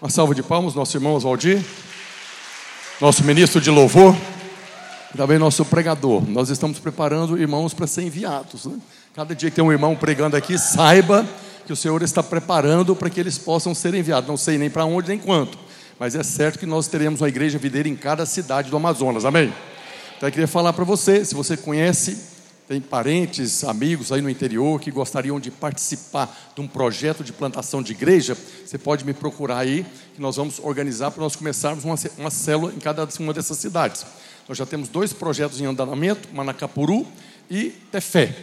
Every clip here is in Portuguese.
Uma salva de palmas, nosso irmão Oswaldir, nosso ministro de louvor, e também nosso pregador. Nós estamos preparando irmãos para ser enviados. Né? Cada dia que tem um irmão pregando aqui, saiba que o Senhor está preparando para que eles possam ser enviados. Não sei nem para onde nem quanto, mas é certo que nós teremos uma igreja videira em cada cidade do Amazonas. Amém? Então eu queria falar para você, se você conhece tem parentes, amigos aí no interior que gostariam de participar de um projeto de plantação de igreja, você pode me procurar aí, que nós vamos organizar para nós começarmos uma, uma célula em cada uma dessas cidades. Nós já temos dois projetos em andamento, Manacapuru e Tefé.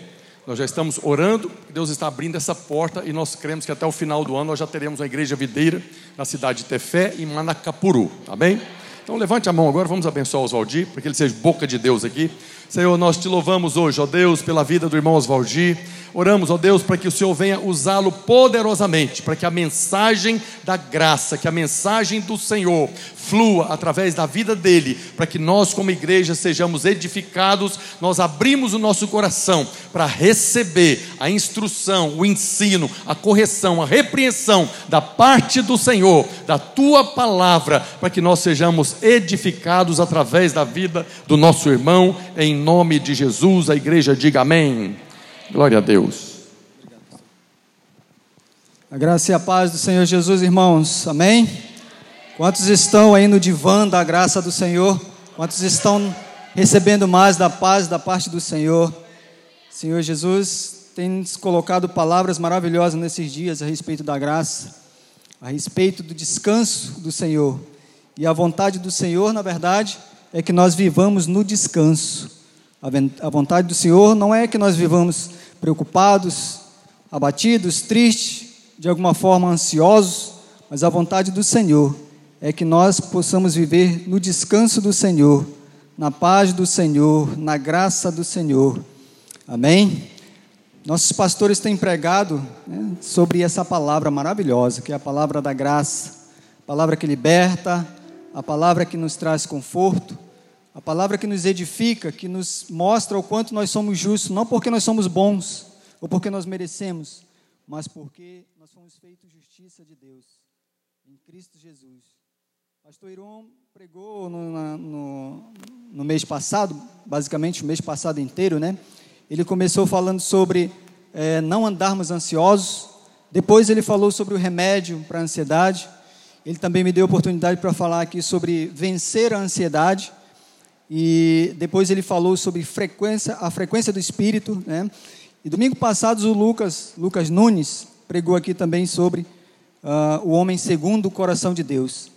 Nós já estamos orando, Deus está abrindo essa porta e nós cremos que até o final do ano nós já teremos uma igreja videira na cidade de Tefé e Manacapuru, tá bem? Então levante a mão agora, vamos abençoar Oswaldir, para que ele seja boca de Deus aqui. Senhor, nós te louvamos hoje, ó Deus, pela vida do irmão Oswaldir. Oramos, ó Deus, para que o Senhor venha usá-lo poderosamente, para que a mensagem da graça, que a mensagem do Senhor flua através da vida dele, para que nós, como igreja, sejamos edificados. Nós abrimos o nosso coração para receber a instrução, o ensino, a correção, a repreensão da parte do Senhor, da tua palavra, para que nós sejamos edificados através da vida do nosso irmão, em nome de Jesus. A igreja diga amém. Glória a Deus. A graça e a paz do Senhor Jesus, irmãos. Amém? Quantos estão aí no divã da graça do Senhor? Quantos estão recebendo mais da paz da parte do Senhor? Senhor Jesus tem colocado palavras maravilhosas nesses dias a respeito da graça, a respeito do descanso do Senhor. E a vontade do Senhor, na verdade, é que nós vivamos no descanso. A vontade do Senhor não é que nós vivamos preocupados, abatidos, tristes, de alguma forma ansiosos, mas a vontade do Senhor é que nós possamos viver no descanso do Senhor, na paz do Senhor, na graça do Senhor. Amém? Nossos pastores têm pregado né, sobre essa palavra maravilhosa, que é a palavra da graça, a palavra que liberta, a palavra que nos traz conforto, a palavra que nos edifica, que nos mostra o quanto nós somos justos, não porque nós somos bons ou porque nós merecemos, mas porque nós fomos feitos justiça de Deus em Cristo Jesus. Pastor Iron pregou no, no, no mês passado, basicamente o mês passado inteiro, né? Ele começou falando sobre é, não andarmos ansiosos. Depois ele falou sobre o remédio para a ansiedade. Ele também me deu a oportunidade para falar aqui sobre vencer a ansiedade. E depois ele falou sobre frequência, a frequência do espírito, né? E domingo passado o Lucas, Lucas Nunes, pregou aqui também sobre uh, o homem segundo o coração de Deus.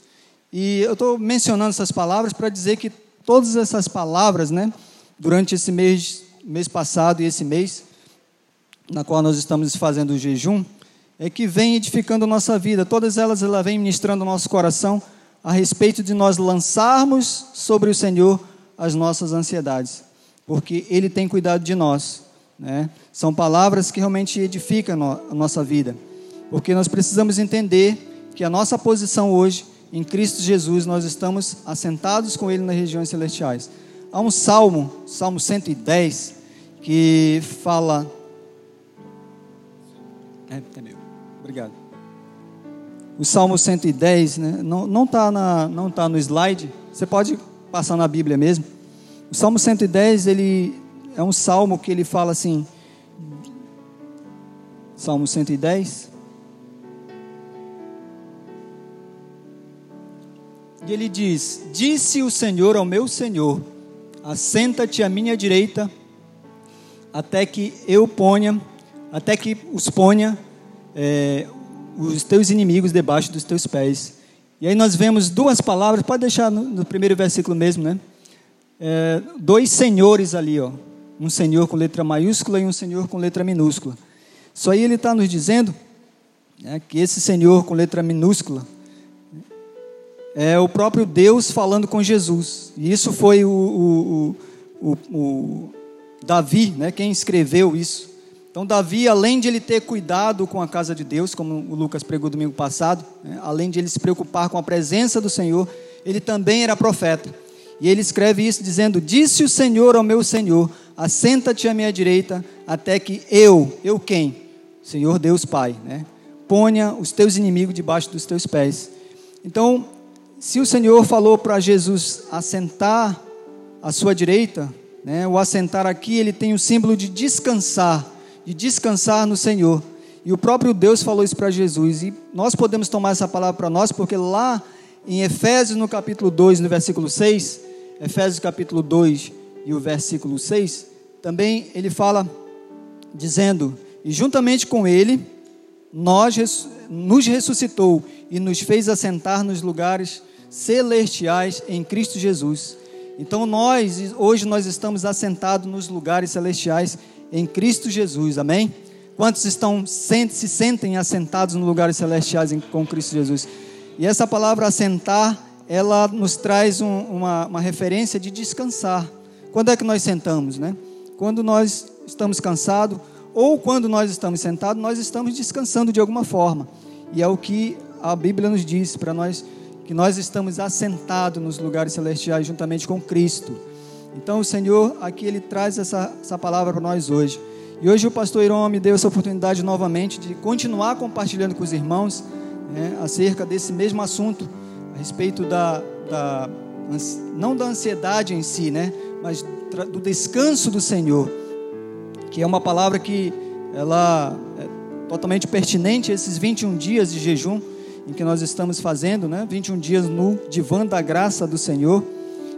E eu estou mencionando essas palavras para dizer que todas essas palavras, né, durante esse mês, mês passado e esse mês, na qual nós estamos fazendo o jejum, é que vem edificando a nossa vida. Todas elas ela vem ministrando o nosso coração a respeito de nós lançarmos sobre o Senhor as nossas ansiedades, porque Ele tem cuidado de nós. Né? São palavras que realmente edificam a nossa vida, porque nós precisamos entender que a nossa posição hoje, em Cristo Jesus, nós estamos assentados com Ele nas regiões celestiais. Há um salmo, Salmo 110, que fala. É, é meu. Obrigado. O Salmo 110, né, não está não tá no slide, você pode passar na Bíblia mesmo. O Salmo 110, ele é um salmo que ele fala assim, Salmo 110. E ele diz: Disse o Senhor ao meu Senhor: Assenta-te à minha direita, até que eu ponha, até que os ponha é, os teus inimigos debaixo dos teus pés. E aí nós vemos duas palavras, pode deixar no, no primeiro versículo mesmo, né? É, dois senhores ali, ó. Um senhor com letra maiúscula e um senhor com letra minúscula. Isso aí ele está nos dizendo né, que esse senhor com letra minúscula é o próprio Deus falando com Jesus. E isso foi o, o, o, o Davi, né, quem escreveu isso. Então, Davi, além de ele ter cuidado com a casa de Deus, como o Lucas pregou domingo passado, né, além de ele se preocupar com a presença do Senhor, ele também era profeta. E ele escreve isso dizendo: Disse o Senhor ao meu Senhor: Assenta-te à minha direita, até que eu, eu quem? Senhor Deus Pai, né? ponha os teus inimigos debaixo dos teus pés. Então, se o Senhor falou para Jesus assentar à sua direita, né, o assentar aqui, ele tem o símbolo de descansar, de descansar no Senhor. E o próprio Deus falou isso para Jesus. E nós podemos tomar essa palavra para nós, porque lá em Efésios, no capítulo 2, no versículo 6, Efésios capítulo 2 e o versículo 6, também ele fala dizendo: E juntamente com ele, nós nos ressuscitou e nos fez assentar nos lugares celestiais em Cristo Jesus. Então nós, hoje nós estamos assentados nos lugares celestiais em Cristo Jesus, amém? Quantos estão se sentem assentados nos lugares celestiais com Cristo Jesus? E essa palavra assentar, ela nos traz um, uma, uma referência de descansar. Quando é que nós sentamos, né? Quando nós estamos cansados ou quando nós estamos sentados, nós estamos descansando de alguma forma. E é o que a Bíblia nos diz para nós que nós estamos assentados nos lugares celestiais juntamente com Cristo. Então o Senhor aqui ele traz essa, essa palavra para nós hoje. E hoje o pastor Irão me deu essa oportunidade novamente de continuar compartilhando com os irmãos né, acerca desse mesmo assunto, a respeito da, da, não da ansiedade em si, né, mas do descanso do Senhor, que é uma palavra que ela é totalmente pertinente a esses 21 dias de jejum em que nós estamos fazendo, né, 21 dias no divã da graça do Senhor,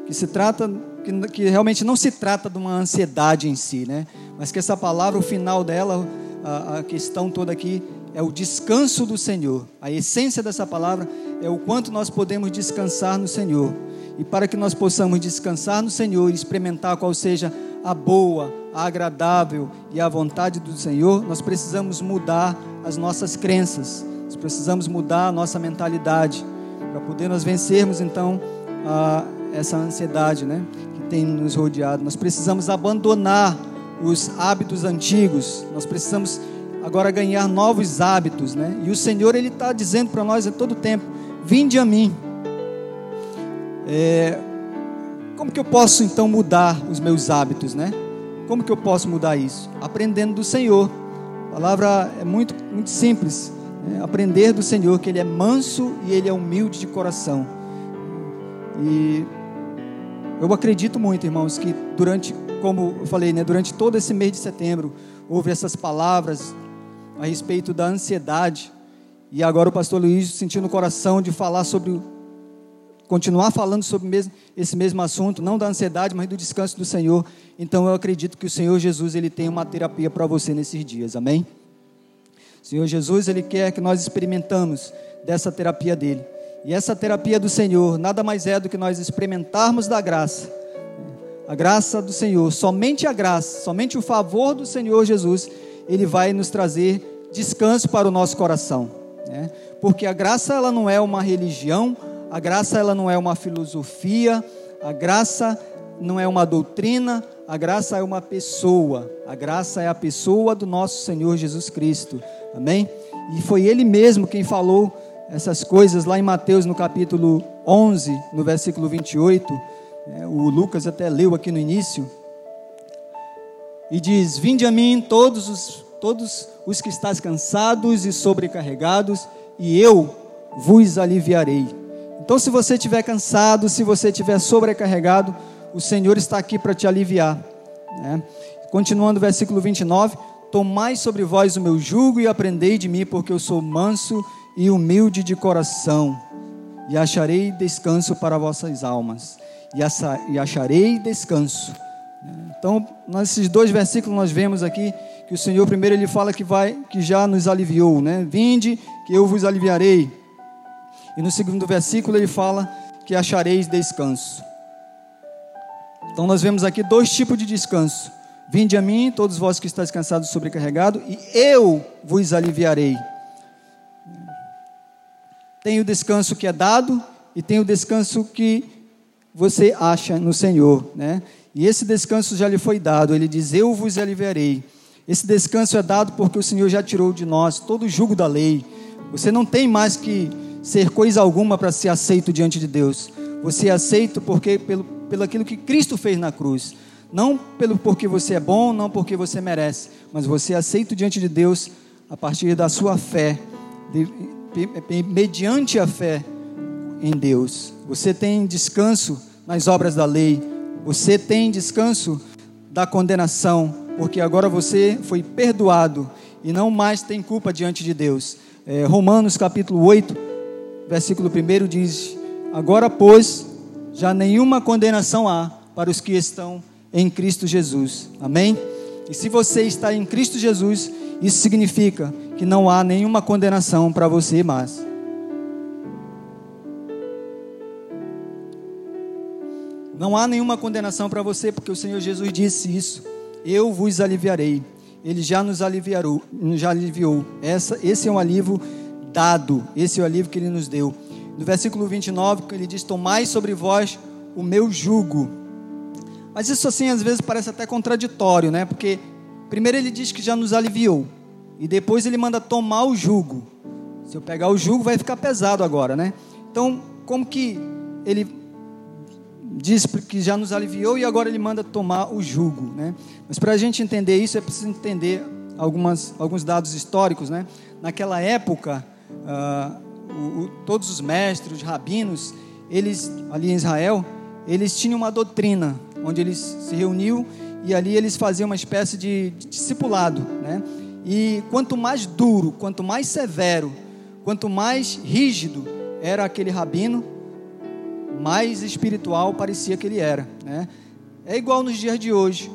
que se trata que, que realmente não se trata de uma ansiedade em si, né? Mas que essa palavra, o final dela, a, a questão toda aqui é o descanso do Senhor. A essência dessa palavra é o quanto nós podemos descansar no Senhor. E para que nós possamos descansar no Senhor e experimentar qual seja a boa, a agradável e a vontade do Senhor, nós precisamos mudar as nossas crenças. Nós precisamos mudar a nossa mentalidade para poder nós vencermos então a, essa ansiedade, né? Tem nos rodeado. Nós precisamos abandonar os hábitos antigos. Nós precisamos agora ganhar novos hábitos, né? E o Senhor ele está dizendo para nós a todo tempo: Vinde a mim. É, como que eu posso então mudar os meus hábitos, né? Como que eu posso mudar isso? Aprendendo do Senhor. A palavra é muito, muito simples. Né? Aprender do Senhor que Ele é manso e Ele é humilde de coração. E eu acredito muito, irmãos, que durante, como eu falei, né, durante todo esse mês de setembro, houve essas palavras a respeito da ansiedade. E agora o pastor Luiz sentiu no coração de falar sobre, continuar falando sobre mesmo, esse mesmo assunto, não da ansiedade, mas do descanso do Senhor. Então eu acredito que o Senhor Jesus, ele tem uma terapia para você nesses dias, amém? O Senhor Jesus, ele quer que nós experimentamos dessa terapia dele. E essa terapia do Senhor nada mais é do que nós experimentarmos da graça. A graça do Senhor, somente a graça, somente o favor do Senhor Jesus, ele vai nos trazer descanso para o nosso coração. Né? Porque a graça ela não é uma religião, a graça ela não é uma filosofia, a graça não é uma doutrina, a graça é uma pessoa. A graça é a pessoa do nosso Senhor Jesus Cristo. Amém? E foi ele mesmo quem falou essas coisas lá em Mateus no capítulo 11, no versículo 28. É, o Lucas até leu aqui no início. E diz: Vinde a mim todos os, todos os que estáis cansados e sobrecarregados, e eu vos aliviarei. Então, se você estiver cansado, se você estiver sobrecarregado, o Senhor está aqui para te aliviar. Né? Continuando o versículo 29, Tomai sobre vós o meu jugo e aprendei de mim, porque eu sou manso e humilde de coração, e acharei descanso para vossas almas, e acharei descanso. Então, nesses dois versículos nós vemos aqui que o Senhor primeiro ele fala que vai, que já nos aliviou, né? Vinde, que eu vos aliviarei. E no segundo versículo ele fala que achareis descanso. Então nós vemos aqui dois tipos de descanso. Vinde a mim, todos vós que estáis cansados e sobrecarregados, e eu vos aliviarei. Tem o descanso que é dado e tem o descanso que você acha no Senhor, né? E esse descanso já lhe foi dado. Ele diz: Eu vos aliviarei. Esse descanso é dado porque o Senhor já tirou de nós todo o jugo da lei. Você não tem mais que ser coisa alguma para ser aceito diante de Deus. Você é aceito porque pelo, pelo aquilo que Cristo fez na cruz. Não pelo porque você é bom, não porque você merece, mas você é aceito diante de Deus a partir da sua fé mediante a fé em Deus. Você tem descanso nas obras da lei. Você tem descanso da condenação, porque agora você foi perdoado e não mais tem culpa diante de Deus. É, Romanos capítulo 8, versículo 1 diz: Agora, pois, já nenhuma condenação há para os que estão em Cristo Jesus. Amém? E se você está em Cristo Jesus, isso significa que não há nenhuma condenação para você mais. Não há nenhuma condenação para você, porque o Senhor Jesus disse isso. Eu vos aliviarei. Ele já nos aliviou, já aliviou. Essa, esse é um alívio dado, esse é o alívio que ele nos deu. No versículo 29, ele diz: Tomai sobre vós o meu jugo. Mas isso assim às vezes parece até contraditório, né? Porque primeiro ele diz que já nos aliviou e depois ele manda tomar o jugo. Se eu pegar o jugo vai ficar pesado agora, né? Então, como que ele diz que já nos aliviou e agora ele manda tomar o jugo, né? Mas para a gente entender isso é preciso entender algumas, alguns dados históricos, né? Naquela época, uh, o, o, todos os mestres, os rabinos, eles ali em Israel, eles tinham uma doutrina onde eles se reuniam e ali eles faziam uma espécie de discipulado, né? E quanto mais duro, quanto mais severo, quanto mais rígido era aquele rabino, mais espiritual parecia que ele era. Né? É igual nos dias de hoje.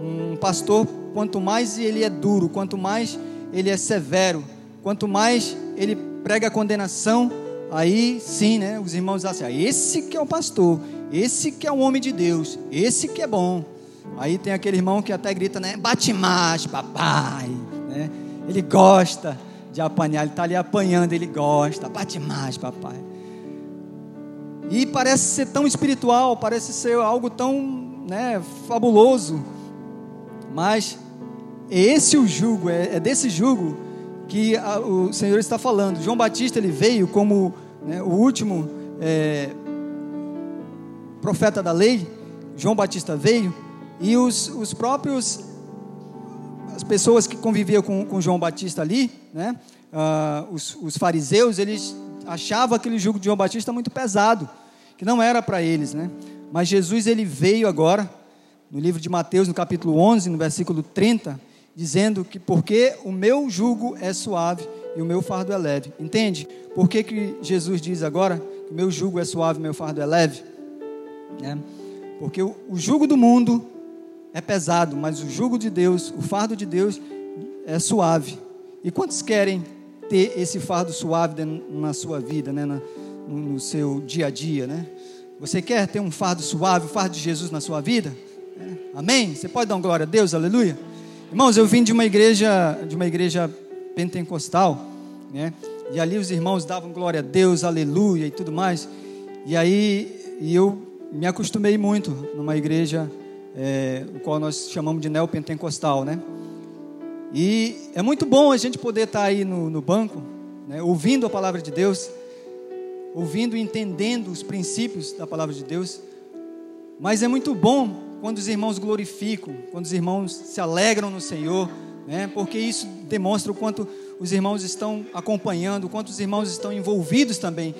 Um pastor, quanto mais ele é duro, quanto mais ele é severo, quanto mais ele prega a condenação, aí sim, né, os irmãos dizem assim, ah, esse que é o pastor, esse que é o homem de Deus, esse que é bom. Aí tem aquele irmão que até grita, né, bate mais, papai, né? Ele gosta de apanhar, ele está ali apanhando, ele gosta, bate mais, papai. E parece ser tão espiritual, parece ser algo tão né, fabuloso. Mas é esse o jugo, é, é desse jugo que o Senhor está falando. João Batista ele veio como né, o último é, profeta da lei. João Batista veio e os, os próprios as pessoas que conviviam com, com João Batista ali, né, uh, os, os fariseus, eles achava aquele jugo de João Batista muito pesado, que não era para eles, né? Mas Jesus ele veio agora no livro de Mateus, no capítulo 11, no versículo 30, dizendo que porque o meu jugo é suave e o meu fardo é leve. Entende? Por que, que Jesus diz agora que o meu jugo é suave e meu fardo é leve? É. Porque o, o jugo do mundo é pesado, mas o jugo de Deus, o fardo de Deus é suave. E quantos querem ter esse fardo suave na sua vida, né? Na, no seu dia a dia, né? Você quer ter um fardo suave, o fardo de Jesus na sua vida? É. Amém? Você pode dar uma glória a Deus, aleluia? Irmãos, eu vim de uma igreja, de uma igreja pentecostal, né? E ali os irmãos davam glória a Deus, aleluia e tudo mais. E aí e eu me acostumei muito numa igreja, é, o qual nós chamamos de neopentecostal, né? E é muito bom a gente poder estar aí no, no banco, né, ouvindo a palavra de Deus, ouvindo e entendendo os princípios da palavra de Deus. Mas é muito bom quando os irmãos glorificam, quando os irmãos se alegram no Senhor, né, porque isso demonstra o quanto os irmãos estão acompanhando, o quanto os irmãos estão envolvidos também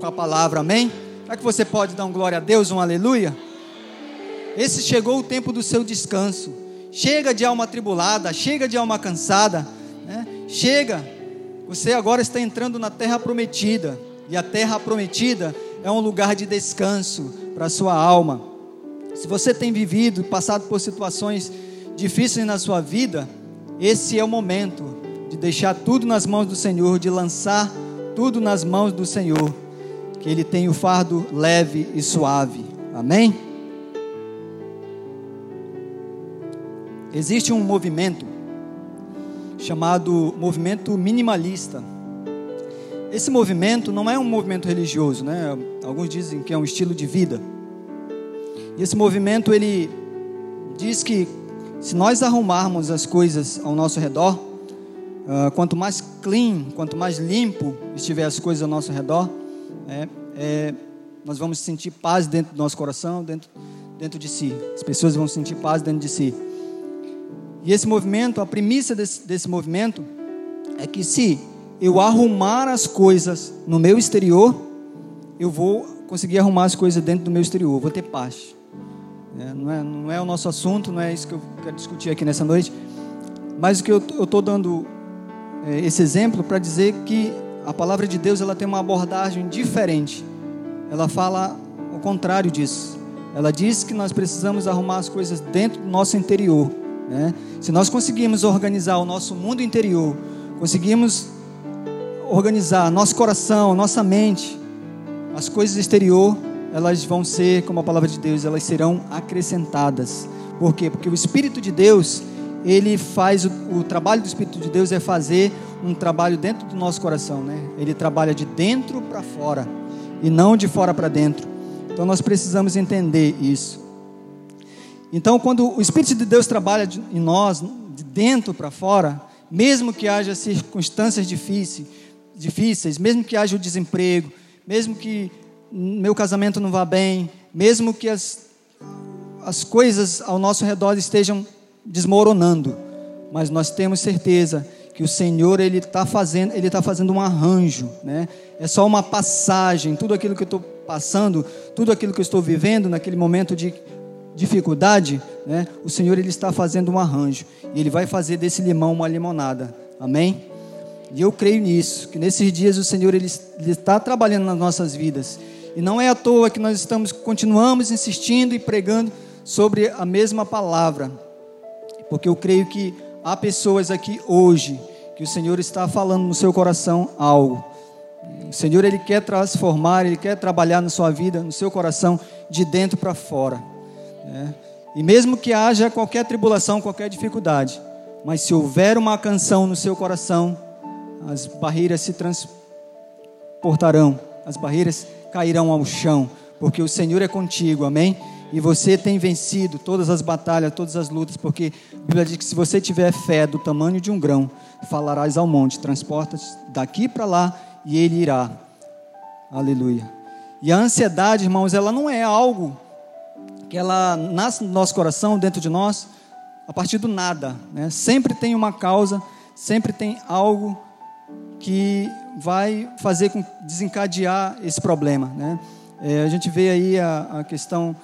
com a palavra, amém? Será que você pode dar um glória a Deus, um aleluia? Esse chegou o tempo do seu descanso. Chega de alma tribulada, chega de alma cansada, né? chega. Você agora está entrando na terra prometida, e a terra prometida é um lugar de descanso para a sua alma. Se você tem vivido, passado por situações difíceis na sua vida, esse é o momento de deixar tudo nas mãos do Senhor, de lançar tudo nas mãos do Senhor, que Ele tem o fardo leve e suave. Amém? Existe um movimento chamado movimento minimalista. Esse movimento não é um movimento religioso, né? Alguns dizem que é um estilo de vida. E esse movimento ele diz que se nós arrumarmos as coisas ao nosso redor, uh, quanto mais clean, quanto mais limpo estiver as coisas ao nosso redor, é, é, nós vamos sentir paz dentro do nosso coração, dentro, dentro de si. As pessoas vão sentir paz dentro de si. E esse movimento, a premissa desse, desse movimento é que se eu arrumar as coisas no meu exterior, eu vou conseguir arrumar as coisas dentro do meu exterior, vou ter paz. É, não, é, não é o nosso assunto, não é isso que eu quero discutir aqui nessa noite, mas o que eu estou dando é, esse exemplo para dizer que a palavra de Deus ela tem uma abordagem diferente. Ela fala o contrário disso. Ela diz que nós precisamos arrumar as coisas dentro do nosso interior. Né? Se nós conseguirmos organizar o nosso mundo interior, conseguimos organizar nosso coração, nossa mente, as coisas exterior, elas vão ser, como a palavra de Deus, elas serão acrescentadas. Por quê? Porque o Espírito de Deus, ele faz o, o, trabalho do Espírito de Deus é fazer um trabalho dentro do nosso coração, né? Ele trabalha de dentro para fora e não de fora para dentro. Então nós precisamos entender isso. Então, quando o Espírito de Deus trabalha em nós, de dentro para fora, mesmo que haja circunstâncias difíceis, difíceis, mesmo que haja o desemprego, mesmo que meu casamento não vá bem, mesmo que as, as coisas ao nosso redor estejam desmoronando, mas nós temos certeza que o Senhor ele está fazendo, ele está fazendo um arranjo, né? É só uma passagem, tudo aquilo que eu estou passando, tudo aquilo que eu estou vivendo naquele momento de dificuldade, né? O Senhor ele está fazendo um arranjo e ele vai fazer desse limão uma limonada. Amém? E eu creio nisso, que nesses dias o Senhor ele, ele está trabalhando nas nossas vidas. E não é à toa que nós estamos continuamos insistindo e pregando sobre a mesma palavra. Porque eu creio que há pessoas aqui hoje que o Senhor está falando no seu coração algo. O Senhor ele quer transformar, ele quer trabalhar na sua vida, no seu coração, de dentro para fora. Né? E mesmo que haja qualquer tribulação, qualquer dificuldade, mas se houver uma canção no seu coração, as barreiras se transportarão, as barreiras cairão ao chão, porque o Senhor é contigo, amém? E você tem vencido todas as batalhas, todas as lutas, porque a Bíblia diz que se você tiver fé do tamanho de um grão, falarás ao monte, transporta daqui para lá e ele irá. Aleluia. E a ansiedade, irmãos, ela não é algo que ela nasce no nosso coração, dentro de nós, a partir do nada. Né? Sempre tem uma causa, sempre tem algo que vai fazer com desencadear esse problema. Né? É, a gente vê aí a, a questão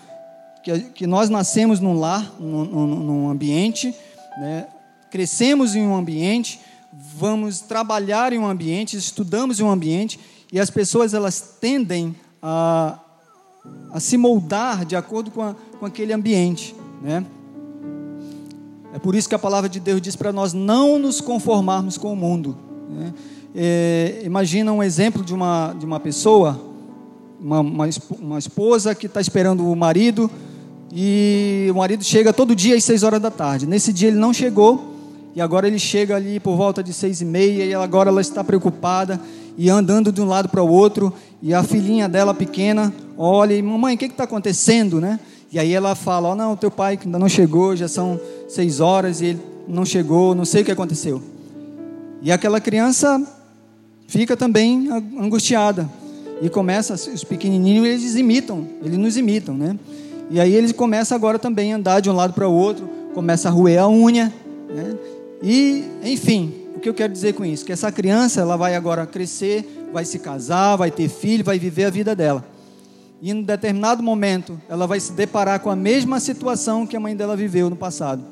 que, que, nós nascemos num lar, num, num ambiente, né? crescemos em um ambiente, vamos trabalhar em um ambiente, estudamos em um ambiente, e as pessoas elas tendem a, a se moldar de acordo com, a, com aquele ambiente. Né? É por isso que a palavra de Deus diz para nós não nos conformarmos com o mundo. Né? É, imagina um exemplo de uma, de uma pessoa, uma, uma, uma esposa que está esperando o marido, e o marido chega todo dia às seis horas da tarde. Nesse dia ele não chegou, e agora ele chega ali por volta de seis e meia e agora ela está preocupada e andando de um lado para o outro e a filhinha dela pequena olha e mamãe o que está acontecendo, né? E aí ela fala, oh, não, teu pai ainda não chegou, já são seis horas e ele não chegou, não sei o que aconteceu. E aquela criança fica também angustiada e começa os pequenininhos eles imitam, eles nos imitam, né? E aí eles começam agora também a andar de um lado para o outro, começa a roer a unha, né? E, enfim, o que eu quero dizer com isso? Que essa criança, ela vai agora crescer, vai se casar, vai ter filho, vai viver a vida dela. E em determinado momento, ela vai se deparar com a mesma situação que a mãe dela viveu no passado.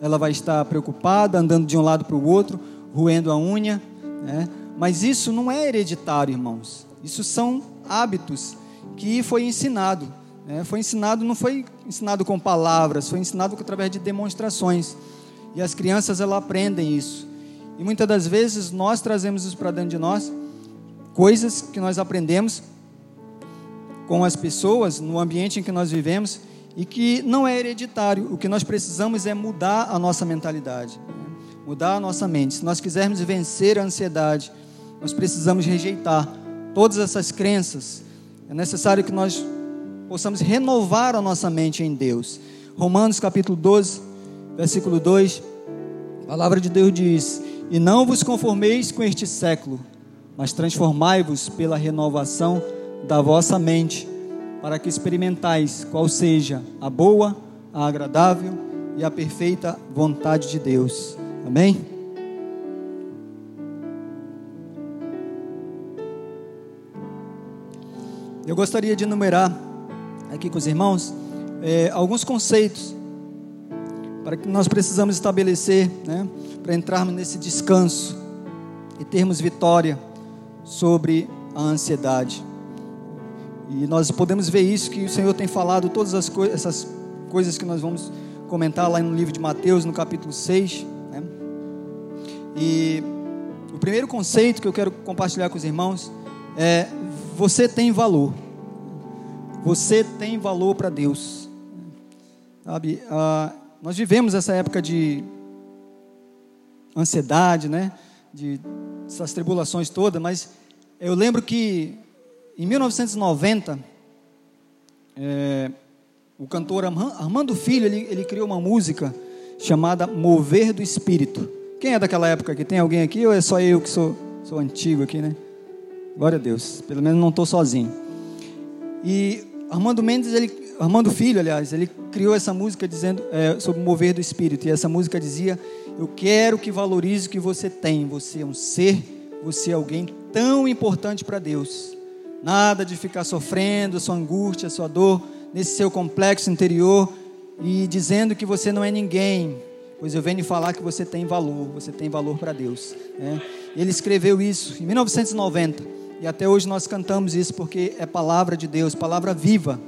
Ela vai estar preocupada, andando de um lado para o outro, roendo a unha. Né? Mas isso não é hereditário, irmãos. Isso são hábitos que foi ensinado. Né? Foi ensinado, não foi ensinado com palavras, foi ensinado através de demonstrações. E as crianças elas aprendem isso. E muitas das vezes nós trazemos isso para dentro de nós, coisas que nós aprendemos com as pessoas, no ambiente em que nós vivemos, e que não é hereditário. O que nós precisamos é mudar a nossa mentalidade, mudar a nossa mente. Se nós quisermos vencer a ansiedade, nós precisamos rejeitar todas essas crenças. É necessário que nós possamos renovar a nossa mente em Deus. Romanos capítulo 12, versículo 2, a palavra de Deus diz: E não vos conformeis com este século, mas transformai-vos pela renovação da vossa mente, para que experimentais qual seja a boa, a agradável e a perfeita vontade de Deus. Amém? Eu gostaria de enumerar aqui com os irmãos é, alguns conceitos para que nós precisamos estabelecer né, para entrarmos nesse descanso e termos vitória sobre a ansiedade. E nós podemos ver isso que o Senhor tem falado todas as co essas coisas que nós vamos comentar lá no livro de Mateus, no capítulo 6. Né? E o primeiro conceito que eu quero compartilhar com os irmãos é: você tem valor. Você tem valor para Deus. Sabe, ah, nós vivemos essa época de ansiedade, né? De essas tribulações todas, mas eu lembro que em 1990 é, o cantor Armando Filho ele, ele criou uma música chamada Mover do Espírito. Quem é daquela época aqui? Tem alguém aqui ou é só eu que sou, sou antigo aqui, né? Glória a Deus. Pelo menos não estou sozinho. E Armando Mendes, ele, Armando Filho, aliás, ele criou essa música dizendo é, sobre o mover do Espírito. E essa música dizia: Eu quero que valorize o que você tem. Você é um ser, você é alguém tão importante para Deus. Nada de ficar sofrendo sua angústia, sua dor nesse seu complexo interior e dizendo que você não é ninguém, pois eu venho falar que você tem valor, você tem valor para Deus. Né? Ele escreveu isso em 1990 e até hoje nós cantamos isso porque é palavra de Deus, palavra viva.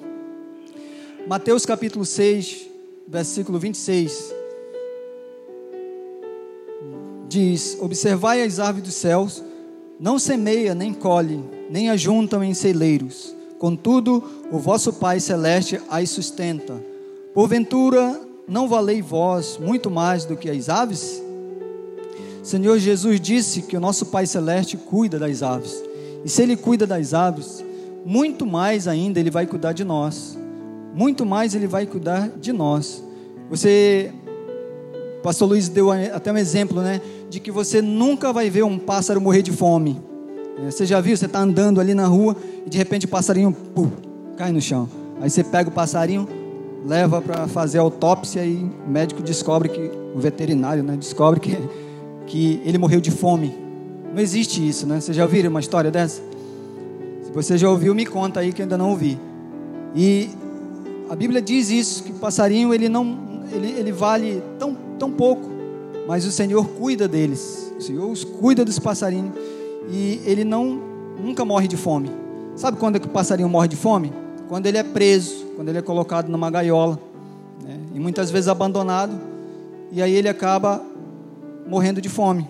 Mateus capítulo 6, versículo 26 diz: Observai as árvores dos céus, não semeia nem colhe, nem ajuntam em celeiros Contudo, o vosso Pai celeste as sustenta. Porventura, não valei vós muito mais do que as aves? Senhor Jesus disse que o nosso Pai celeste cuida das aves. E se ele cuida das aves, muito mais ainda ele vai cuidar de nós. Muito mais ele vai cuidar de nós. Você Pastor Luiz deu até um exemplo, né, de que você nunca vai ver um pássaro morrer de fome. É, você já viu? Você está andando ali na rua e de repente o passarinho pum, cai no chão. Aí você pega o passarinho, leva para fazer autópsia e o médico descobre que, o veterinário, né, descobre que, que ele morreu de fome. Não existe isso, né? Você já ouviu uma história dessa? Se você já ouviu, me conta aí que eu ainda não ouvi. E a Bíblia diz isso, que o passarinho ele não, ele, ele vale tão, tão pouco, mas o Senhor cuida deles. O Senhor os cuida dos passarinhos e ele não nunca morre de fome. Sabe quando é que o passarinho morre de fome? Quando ele é preso, quando ele é colocado numa gaiola, né? e muitas vezes abandonado, e aí ele acaba morrendo de fome.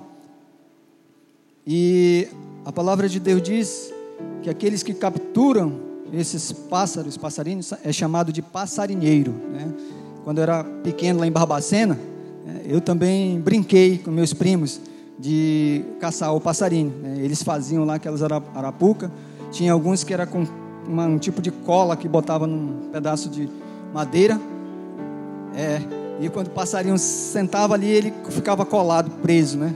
E a palavra de Deus diz que aqueles que capturam esses pássaros, passarinhos, é chamado de passarinheiro. Né? Quando eu era pequeno lá em Barbacena, né, eu também brinquei com meus primos de caçar o passarinho. Né? Eles faziam lá aquelas arapuca. Tinha alguns que era com uma, um tipo de cola que botava num pedaço de madeira. É, e quando o passarinho sentava ali, ele ficava colado, preso, né?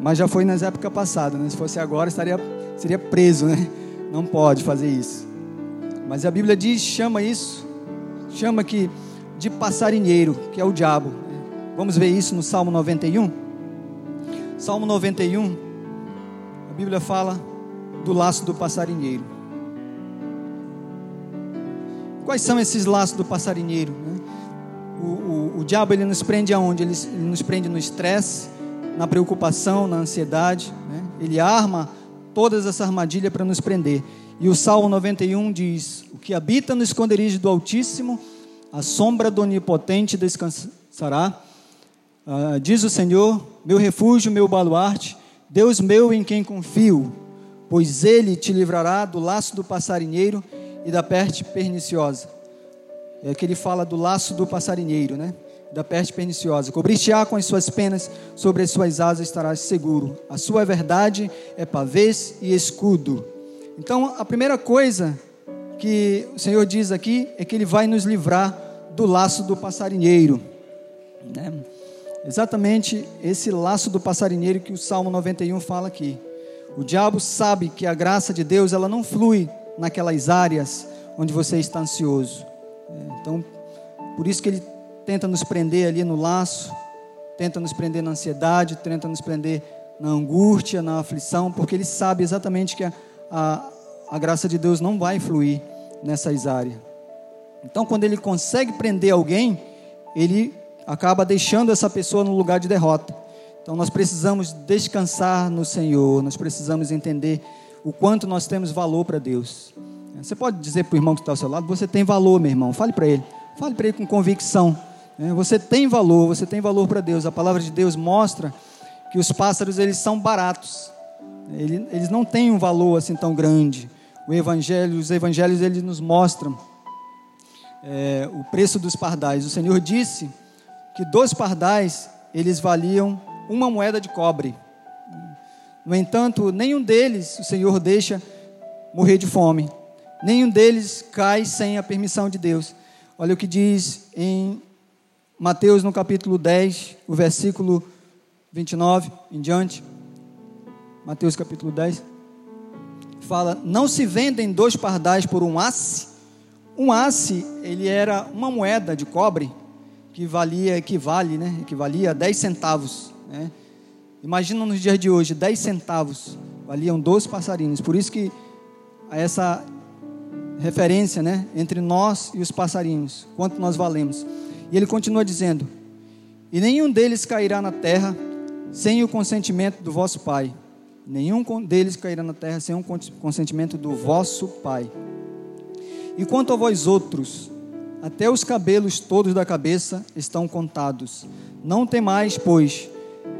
Mas já foi nas épocas passadas, né? Se fosse agora, estaria, seria preso, né? Não pode fazer isso. Mas a Bíblia diz, chama isso, chama que de passarinheiro, que é o diabo. Vamos ver isso no Salmo 91? Salmo 91, a Bíblia fala do laço do passarinheiro. Quais são esses laços do passarinheiro? Né? O, o, o, diabo ele nos prende aonde? Ele, ele nos prende no estresse, na preocupação, na ansiedade. Né? Ele arma todas essas armadilhas para nos prender. E o Salmo 91 diz: O que habita no esconderijo do Altíssimo, a sombra do Onipotente descansará. Uh, diz o Senhor, meu refúgio, meu baluarte, Deus meu em quem confio, pois ele te livrará do laço do passarinheiro e da peste perniciosa. É que ele fala do laço do passarinheiro, né? Da peste perniciosa. Cobrir-te-á com as suas penas, sobre as suas asas estarás seguro. A sua verdade é pavês e escudo. Então, a primeira coisa que o Senhor diz aqui é que ele vai nos livrar do laço do passarinheiro, né? Exatamente esse laço do passarinheiro que o Salmo 91 fala aqui. O diabo sabe que a graça de Deus ela não flui naquelas áreas onde você está ansioso. É, então, por isso que ele tenta nos prender ali no laço, tenta nos prender na ansiedade, tenta nos prender na angústia, na aflição, porque ele sabe exatamente que a, a, a graça de Deus não vai fluir nessas áreas. Então, quando ele consegue prender alguém, ele acaba deixando essa pessoa no lugar de derrota. Então, nós precisamos descansar no Senhor, nós precisamos entender o quanto nós temos valor para Deus. Você pode dizer para o irmão que está ao seu lado: você tem valor, meu irmão. Fale para ele. Fale para ele com convicção. Né? Você tem valor, você tem valor para Deus. A palavra de Deus mostra que os pássaros eles são baratos. Eles não têm um valor assim tão grande. O evangelho, os evangelhos eles nos mostram é, o preço dos pardais. O Senhor disse que dois pardais eles valiam uma moeda de cobre. No entanto, nenhum deles o Senhor deixa morrer de fome. Nenhum deles cai sem a permissão de Deus. Olha o que diz em Mateus no capítulo 10, o versículo 29 em diante. Mateus capítulo 10. Fala: Não se vendem dois pardais por um asse. Um asse, ele era uma moeda de cobre que valia, equivale, né? Equivalia a 10 centavos. Né? Imagina nos dias de hoje, 10 centavos valiam 12 passarinhos. Por isso que essa referência né, entre nós e os passarinhos, quanto nós valemos. E ele continua dizendo: E nenhum deles cairá na terra sem o consentimento do vosso Pai. Nenhum deles cairá na terra sem o consentimento do vosso Pai. E quanto a vós outros, até os cabelos todos da cabeça estão contados. Não temais, pois,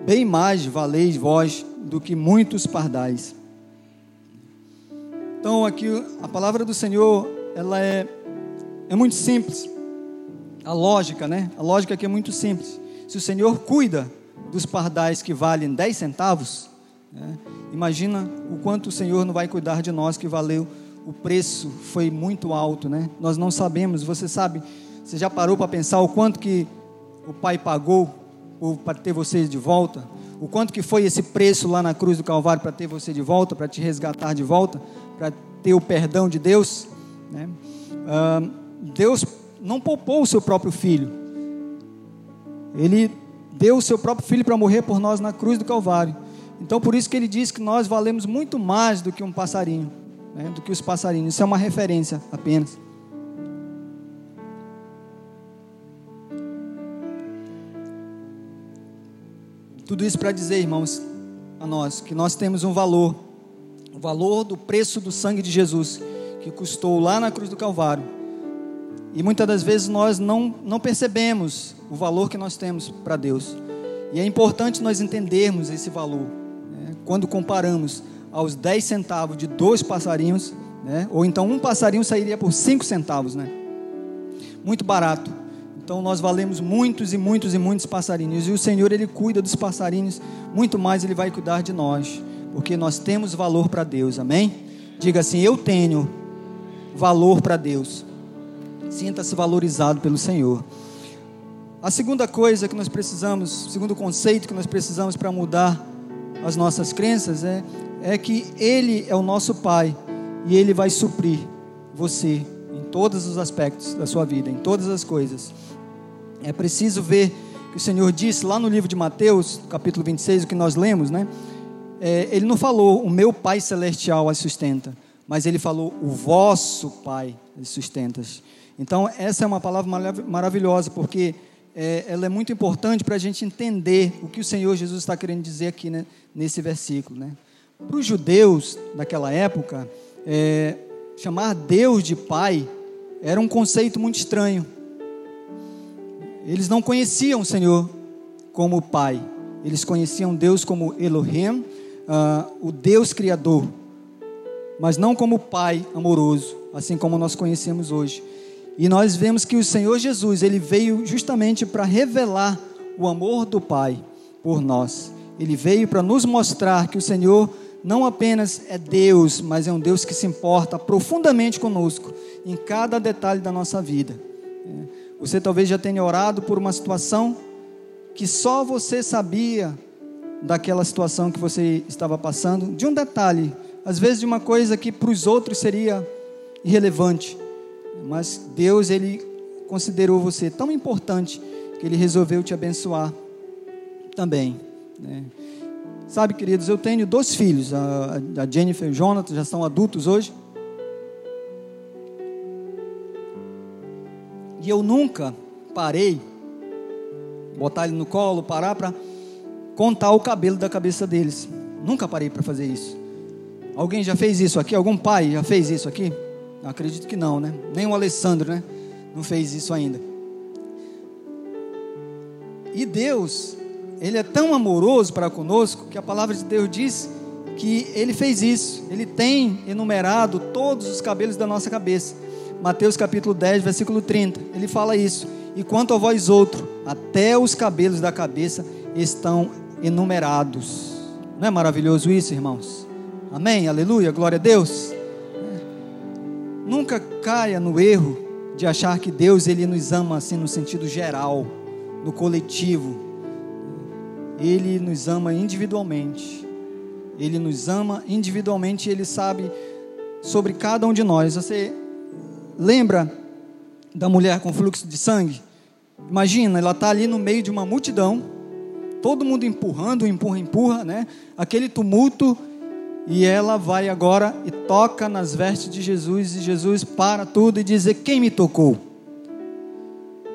bem mais valeis vós do que muitos pardais. Então aqui a palavra do Senhor, ela é, é muito simples. A lógica, né? A lógica aqui é muito simples. Se o Senhor cuida dos pardais que valem 10 centavos, né? imagina o quanto o Senhor não vai cuidar de nós que valeu o preço foi muito alto, né? Nós não sabemos, você sabe, você já parou para pensar o quanto que o Pai pagou para ter você de volta? O quanto que foi esse preço lá na cruz do Calvário para ter você de volta, para te resgatar de volta? para ter o perdão de Deus, né? ah, Deus não poupou o seu próprio filho. Ele deu o seu próprio filho para morrer por nós na cruz do Calvário. Então, por isso que ele diz que nós valemos muito mais do que um passarinho, né? do que os passarinhos. Isso é uma referência apenas. Tudo isso para dizer, irmãos, a nós, que nós temos um valor o valor do preço do sangue de Jesus, que custou lá na cruz do Calvário. E muitas das vezes nós não, não percebemos o valor que nós temos para Deus. E é importante nós entendermos esse valor. Né? Quando comparamos aos 10 centavos de dois passarinhos, né? ou então um passarinho sairia por 5 centavos. Né? Muito barato. Então nós valemos muitos e muitos e muitos passarinhos. E o Senhor, Ele cuida dos passarinhos, muito mais Ele vai cuidar de nós porque nós temos valor para Deus, amém? Diga assim: Eu tenho valor para Deus. Sinta-se valorizado pelo Senhor. A segunda coisa que nós precisamos, segundo conceito que nós precisamos para mudar as nossas crenças é, é que Ele é o nosso Pai e Ele vai suprir você em todos os aspectos da sua vida, em todas as coisas. É preciso ver que o Senhor disse lá no livro de Mateus, capítulo 26, o que nós lemos, né? é, ele não falou o meu Pai Celestial as sustenta, mas ele falou o vosso Pai as sustenta. Então, essa é uma palavra maravilhosa, porque é, ela é muito importante para a gente entender o que o Senhor Jesus está querendo dizer aqui né, nesse versículo. Né? Para os judeus daquela época, é, chamar Deus de Pai era um conceito muito estranho. Eles não conheciam o Senhor como Pai, eles conheciam Deus como Elohim, uh, o Deus Criador, mas não como Pai amoroso, assim como nós conhecemos hoje. E nós vemos que o Senhor Jesus, ele veio justamente para revelar o amor do Pai por nós. Ele veio para nos mostrar que o Senhor não apenas é Deus, mas é um Deus que se importa profundamente conosco em cada detalhe da nossa vida. É. Você talvez já tenha orado por uma situação que só você sabia daquela situação que você estava passando, de um detalhe, às vezes de uma coisa que para os outros seria irrelevante, mas Deus, Ele considerou você tão importante que Ele resolveu te abençoar também. Né? Sabe, queridos, eu tenho dois filhos, a, Jennifer e o Jonathan, já são adultos hoje. E eu nunca parei, botar ele no colo, parar para contar o cabelo da cabeça deles. Nunca parei para fazer isso. Alguém já fez isso aqui? Algum pai já fez isso aqui? Acredito que não, né? Nem o Alessandro, né? Não fez isso ainda. E Deus, Ele é tão amoroso para conosco que a palavra de Deus diz que Ele fez isso. Ele tem enumerado todos os cabelos da nossa cabeça. Mateus capítulo 10, versículo 30. Ele fala isso. E quanto a vós outro, até os cabelos da cabeça estão enumerados. Não é maravilhoso isso, irmãos? Amém? Aleluia, glória a Deus. Nunca caia no erro de achar que Deus ele nos ama assim no sentido geral, no coletivo. Ele nos ama individualmente. Ele nos ama individualmente e ele sabe sobre cada um de nós. Você lembra da mulher com fluxo de sangue? Imagina, ela está ali no meio de uma multidão todo mundo empurrando, empurra, empurra, né? Aquele tumulto e ela vai agora e toca nas vestes de Jesus e Jesus para tudo e diz: "Quem me tocou?"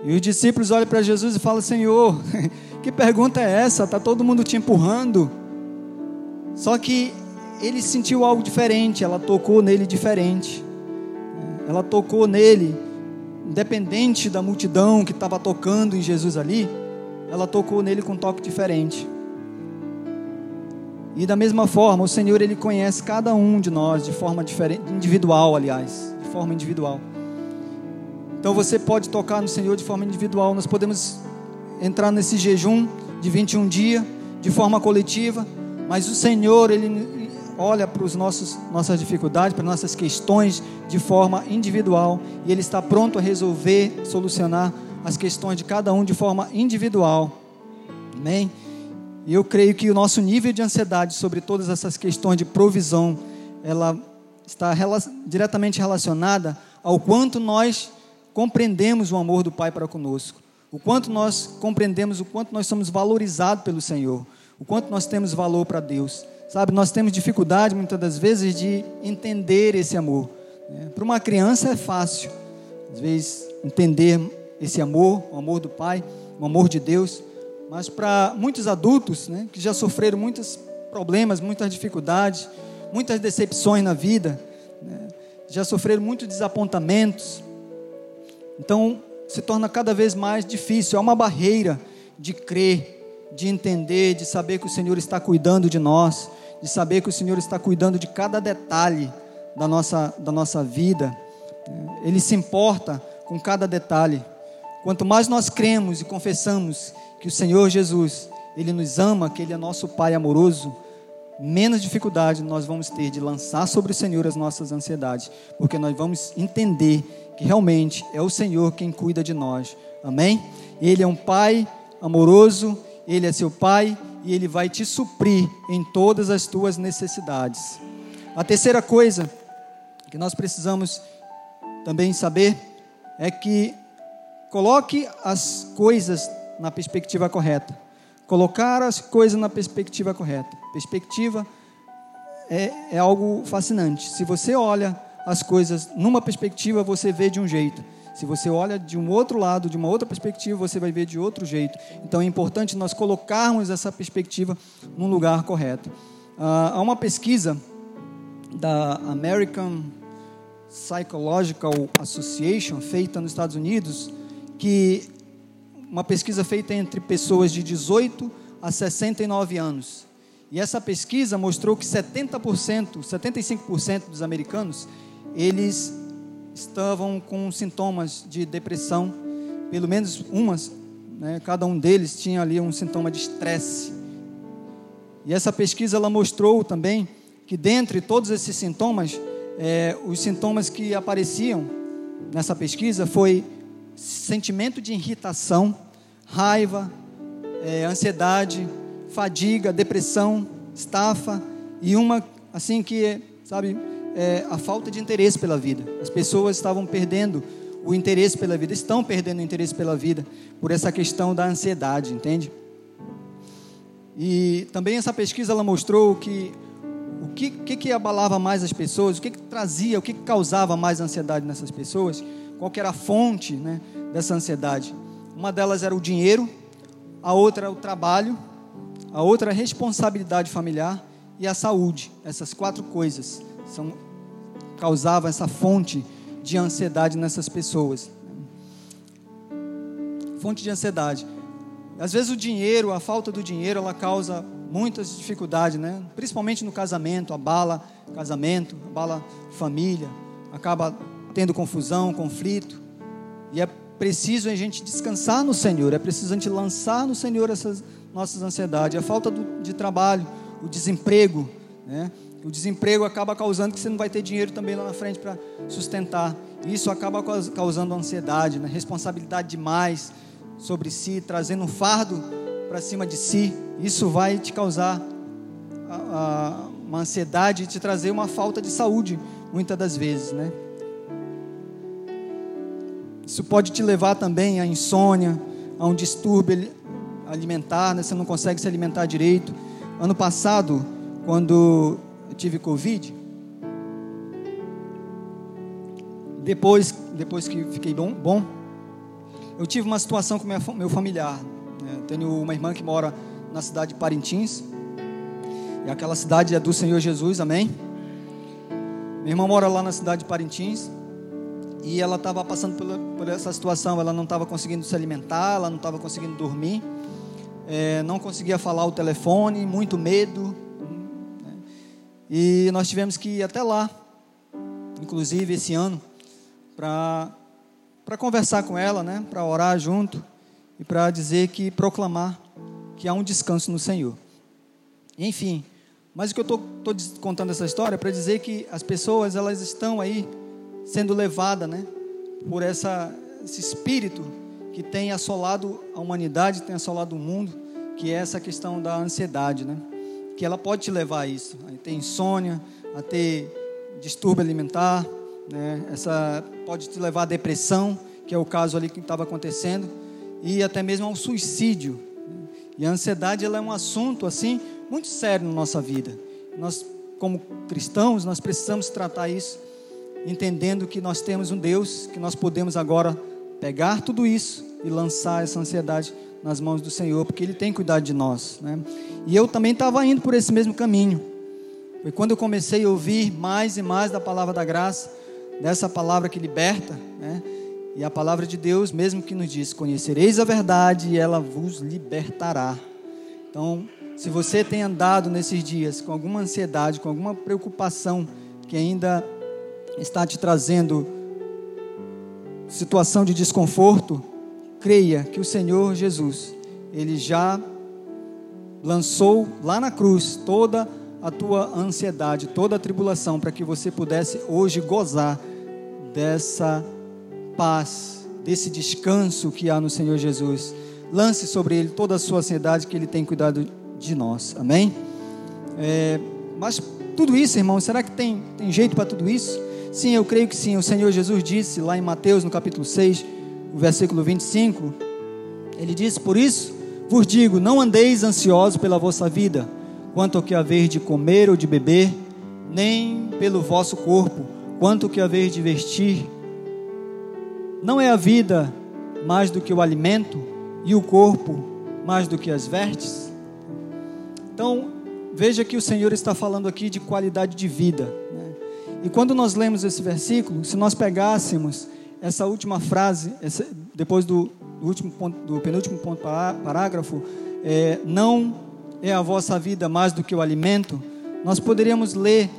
E os discípulos olham para Jesus e falam: "Senhor, que pergunta é essa? Tá todo mundo te empurrando?" Só que ele sentiu algo diferente, ela tocou nele diferente. Ela tocou nele, independente da multidão que estava tocando em Jesus ali, ela tocou nele com um toque diferente. E da mesma forma, o Senhor ele conhece cada um de nós de forma diferente, individual, aliás, de forma individual. Então você pode tocar no Senhor de forma individual. Nós podemos entrar nesse jejum de 21 dias de forma coletiva, mas o Senhor ele olha para os nossos nossas dificuldades, para nossas questões de forma individual e ele está pronto a resolver, solucionar as questões de cada um de forma individual. Amém? E eu creio que o nosso nível de ansiedade sobre todas essas questões de provisão, ela está diretamente relacionada ao quanto nós compreendemos o amor do Pai para conosco, o quanto nós compreendemos o quanto nós somos valorizados pelo Senhor, o quanto nós temos valor para Deus. Sabe, nós temos dificuldade muitas das vezes de entender esse amor. Né? Para uma criança é fácil, às vezes, entender esse amor, o amor do Pai, o amor de Deus. Mas para muitos adultos, né, que já sofreram muitos problemas, muitas dificuldades, muitas decepções na vida, né, já sofreram muitos desapontamentos, então se torna cada vez mais difícil. É uma barreira de crer, de entender, de saber que o Senhor está cuidando de nós, de saber que o Senhor está cuidando de cada detalhe da nossa, da nossa vida. Ele se importa com cada detalhe. Quanto mais nós cremos e confessamos que o Senhor Jesus, Ele nos ama, que Ele é nosso Pai amoroso, menos dificuldade nós vamos ter de lançar sobre o Senhor as nossas ansiedades, porque nós vamos entender que realmente é o Senhor quem cuida de nós. Amém? Ele é um Pai amoroso, Ele é seu Pai e Ele vai te suprir em todas as tuas necessidades. A terceira coisa que nós precisamos também saber é que Coloque as coisas na perspectiva correta. Colocar as coisas na perspectiva correta. Perspectiva é, é algo fascinante. Se você olha as coisas numa perspectiva, você vê de um jeito. Se você olha de um outro lado, de uma outra perspectiva, você vai ver de outro jeito. Então é importante nós colocarmos essa perspectiva num lugar correto. Ah, há uma pesquisa da American Psychological Association feita nos Estados Unidos que uma pesquisa feita entre pessoas de 18 a 69 anos. E essa pesquisa mostrou que 70%, 75% dos americanos, eles estavam com sintomas de depressão, pelo menos umas, né, cada um deles tinha ali um sintoma de estresse. E essa pesquisa ela mostrou também que dentre todos esses sintomas, é, os sintomas que apareciam nessa pesquisa foi sentimento de irritação, raiva, é, ansiedade, fadiga, depressão, estafa e uma assim que sabe é, a falta de interesse pela vida. As pessoas estavam perdendo o interesse pela vida, estão perdendo o interesse pela vida por essa questão da ansiedade, entende? E também essa pesquisa ela mostrou que o que, que, que abalava mais as pessoas, o que, que trazia, o que, que causava mais ansiedade nessas pessoas qual era a fonte né, dessa ansiedade. Uma delas era o dinheiro, a outra o trabalho, a outra a responsabilidade familiar e a saúde. Essas quatro coisas são, causavam essa fonte de ansiedade nessas pessoas. Fonte de ansiedade. Às vezes o dinheiro, a falta do dinheiro, ela causa muitas dificuldades, né? Principalmente no casamento, abala casamento, abala família, acaba tendo confusão, conflito. E é preciso a gente descansar no Senhor, é preciso a gente lançar no Senhor essas nossas ansiedades. A falta do, de trabalho, o desemprego, né? O desemprego acaba causando que você não vai ter dinheiro também lá na frente para sustentar. Isso acaba causando ansiedade, né? responsabilidade demais sobre si, trazendo um fardo para cima de si. Isso vai te causar a, a, uma ansiedade e te trazer uma falta de saúde, muitas das vezes, né? Isso pode te levar também à insônia, a um distúrbio alimentar, né? você não consegue se alimentar direito. Ano passado, quando eu tive Covid, depois, depois que fiquei bom, bom eu tive uma situação com meu familiar. Né? Tenho uma irmã que mora na cidade de Parintins, e aquela cidade é do Senhor Jesus, amém? Minha irmã mora lá na cidade de Parintins, e ela estava passando por, por, essa situação, ela não estava conseguindo se alimentar, ela não estava conseguindo dormir, é, não conseguia falar o telefone, muito medo. Né? E nós tivemos que ir até lá, inclusive esse ano, para conversar com ela, né? para orar junto e para dizer que, proclamar que há um descanso no Senhor. Enfim, mas o que eu estou contando essa história é para dizer que as pessoas elas estão aí sendo levada, né, por essa, esse espírito que tem assolado a humanidade, tem assolado o mundo, que é essa questão da ansiedade, né? Que ela pode te levar a isso, a ter insônia, a ter distúrbio alimentar, né? Essa pode te levar à depressão, que é o caso ali que estava acontecendo, e até mesmo ao suicídio. Né? E a ansiedade ela é um assunto assim muito sério na nossa vida. Nós, como cristãos, nós precisamos tratar isso entendendo que nós temos um Deus que nós podemos agora pegar tudo isso e lançar essa ansiedade nas mãos do Senhor, porque Ele tem cuidado de nós. Né? E eu também estava indo por esse mesmo caminho. Foi quando eu comecei a ouvir mais e mais da palavra da graça, dessa palavra que liberta, né? e a palavra de Deus, mesmo que nos diz: Conhecereis a verdade e ela vos libertará. Então, se você tem andado nesses dias com alguma ansiedade, com alguma preocupação que ainda está te trazendo situação de desconforto, creia que o Senhor Jesus, ele já lançou lá na cruz toda a tua ansiedade, toda a tribulação, para que você pudesse hoje gozar dessa paz, desse descanso que há no Senhor Jesus. Lance sobre ele toda a sua ansiedade, que ele tem cuidado de nós. Amém? É, mas tudo isso, irmão, será que tem, tem jeito para tudo isso? Sim, eu creio que sim. O Senhor Jesus disse lá em Mateus, no capítulo 6, o versículo 25, ele disse: Por isso vos digo, não andeis ansiosos pela vossa vida, quanto ao que haver de comer ou de beber, nem pelo vosso corpo, quanto ao que haver de vestir. Não é a vida mais do que o alimento, e o corpo mais do que as vestes? Então, veja que o Senhor está falando aqui de qualidade de vida. E quando nós lemos esse versículo, se nós pegássemos essa última frase, essa, depois do, último ponto, do penúltimo ponto parágrafo, é, não é a vossa vida mais do que o alimento, nós poderíamos ler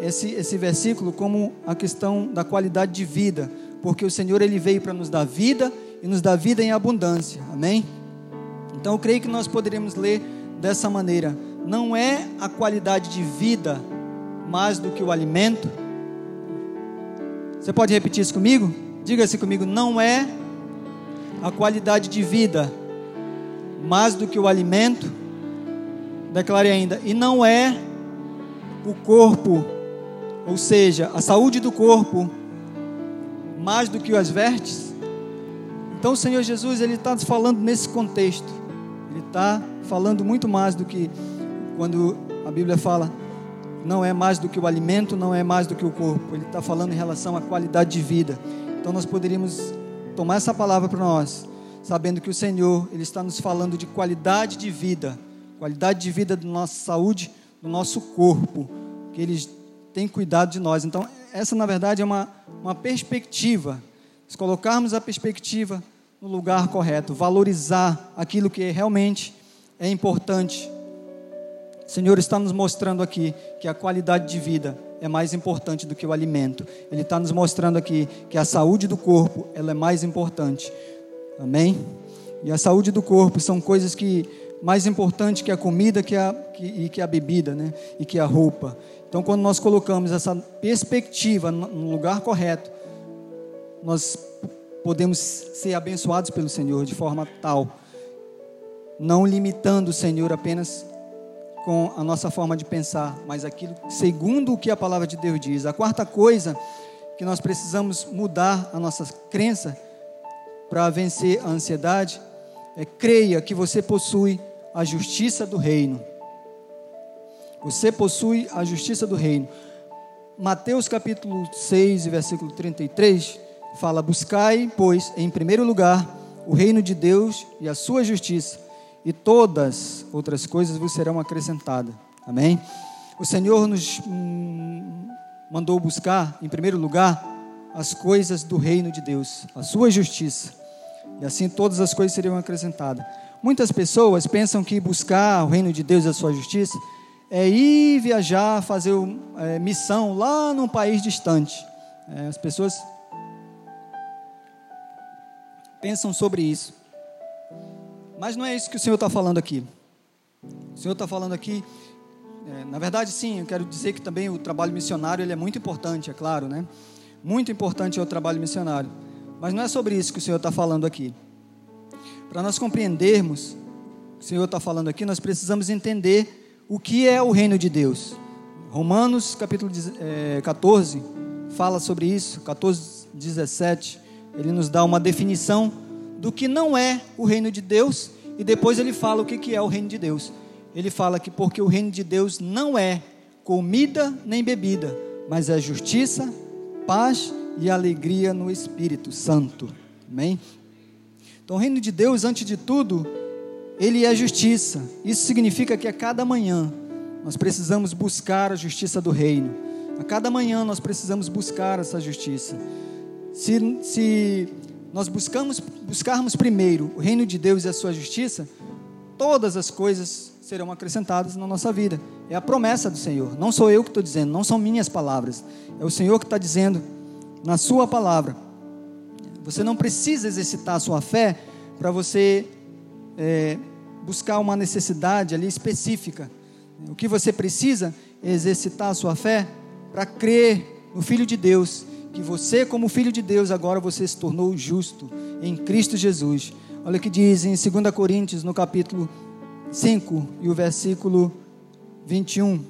é, esse, esse versículo como a questão da qualidade de vida, porque o Senhor ele veio para nos dar vida e nos dar vida em abundância, amém? Então eu creio que nós poderíamos ler dessa maneira: não é a qualidade de vida mais do que o alimento. Você pode repetir isso comigo? Diga-se comigo: não é a qualidade de vida mais do que o alimento. Declare ainda: e não é o corpo, ou seja, a saúde do corpo, mais do que as vestes. Então o Senhor Jesus ele está falando nesse contexto. Ele está falando muito mais do que quando a Bíblia fala não é mais do que o alimento, não é mais do que o corpo. Ele está falando em relação à qualidade de vida. Então nós poderíamos tomar essa palavra para nós, sabendo que o Senhor, Ele está nos falando de qualidade de vida, qualidade de vida da nossa saúde, do nosso corpo, que Ele tem cuidado de nós. Então, essa na verdade é uma, uma perspectiva. Se colocarmos a perspectiva no lugar correto, valorizar aquilo que realmente é importante. O Senhor está nos mostrando aqui que a qualidade de vida é mais importante do que o alimento. Ele está nos mostrando aqui que a saúde do corpo ela é mais importante. Amém? E a saúde do corpo são coisas que mais importantes que a comida que a, que, e que a bebida, né? E que a roupa. Então, quando nós colocamos essa perspectiva no lugar correto, nós podemos ser abençoados pelo Senhor de forma tal, não limitando o Senhor apenas com a nossa forma de pensar, mas aquilo segundo o que a palavra de Deus diz. A quarta coisa que nós precisamos mudar a nossa crença para vencer a ansiedade é creia que você possui a justiça do reino. Você possui a justiça do reino. Mateus capítulo 6, versículo 33 fala: Buscai, pois, em primeiro lugar o reino de Deus e a sua justiça, e todas outras coisas vos serão acrescentadas. Amém? O Senhor nos hum, mandou buscar, em primeiro lugar, as coisas do reino de Deus, a sua justiça, e assim todas as coisas seriam acrescentadas. Muitas pessoas pensam que buscar o reino de Deus e a sua justiça é ir viajar, fazer é, missão lá num país distante. É, as pessoas pensam sobre isso. Mas não é isso que o Senhor está falando aqui. O Senhor está falando aqui, é, na verdade, sim, eu quero dizer que também o trabalho missionário ele é muito importante, é claro, né? Muito importante é o trabalho missionário. Mas não é sobre isso que o Senhor está falando aqui. Para nós compreendermos o que o Senhor está falando aqui, nós precisamos entender o que é o reino de Deus. Romanos capítulo 14 é, fala sobre isso, 14, 17, ele nos dá uma definição do que não é o reino de Deus e depois ele fala o que é o reino de Deus. Ele fala que porque o reino de Deus não é comida nem bebida, mas é justiça, paz e alegria no Espírito Santo. Amém? Então, o reino de Deus, antes de tudo, ele é justiça. Isso significa que a cada manhã nós precisamos buscar a justiça do reino. A cada manhã nós precisamos buscar essa justiça. Se, se nós buscamos, buscarmos primeiro o reino de Deus e a sua justiça, todas as coisas serão acrescentadas na nossa vida. É a promessa do Senhor. Não sou eu que estou dizendo, não são minhas palavras. É o Senhor que está dizendo na sua palavra. Você não precisa exercitar a sua fé para você é, buscar uma necessidade ali específica. O que você precisa é exercitar a sua fé para crer no Filho de Deus que você, como filho de Deus, agora você se tornou justo em Cristo Jesus. Olha o que diz em 2 Coríntios, no capítulo 5 e o versículo 21.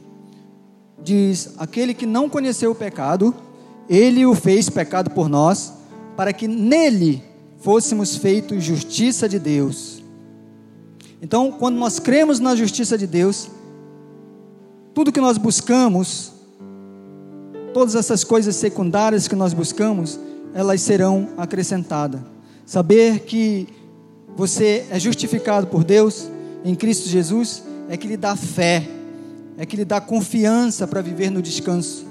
Diz: Aquele que não conheceu o pecado, ele o fez pecado por nós, para que nele fôssemos feitos justiça de Deus. Então, quando nós cremos na justiça de Deus, tudo que nós buscamos todas essas coisas secundárias que nós buscamos, elas serão acrescentadas. Saber que você é justificado por Deus em Cristo Jesus é que lhe dá fé, é que lhe dá confiança para viver no descanso.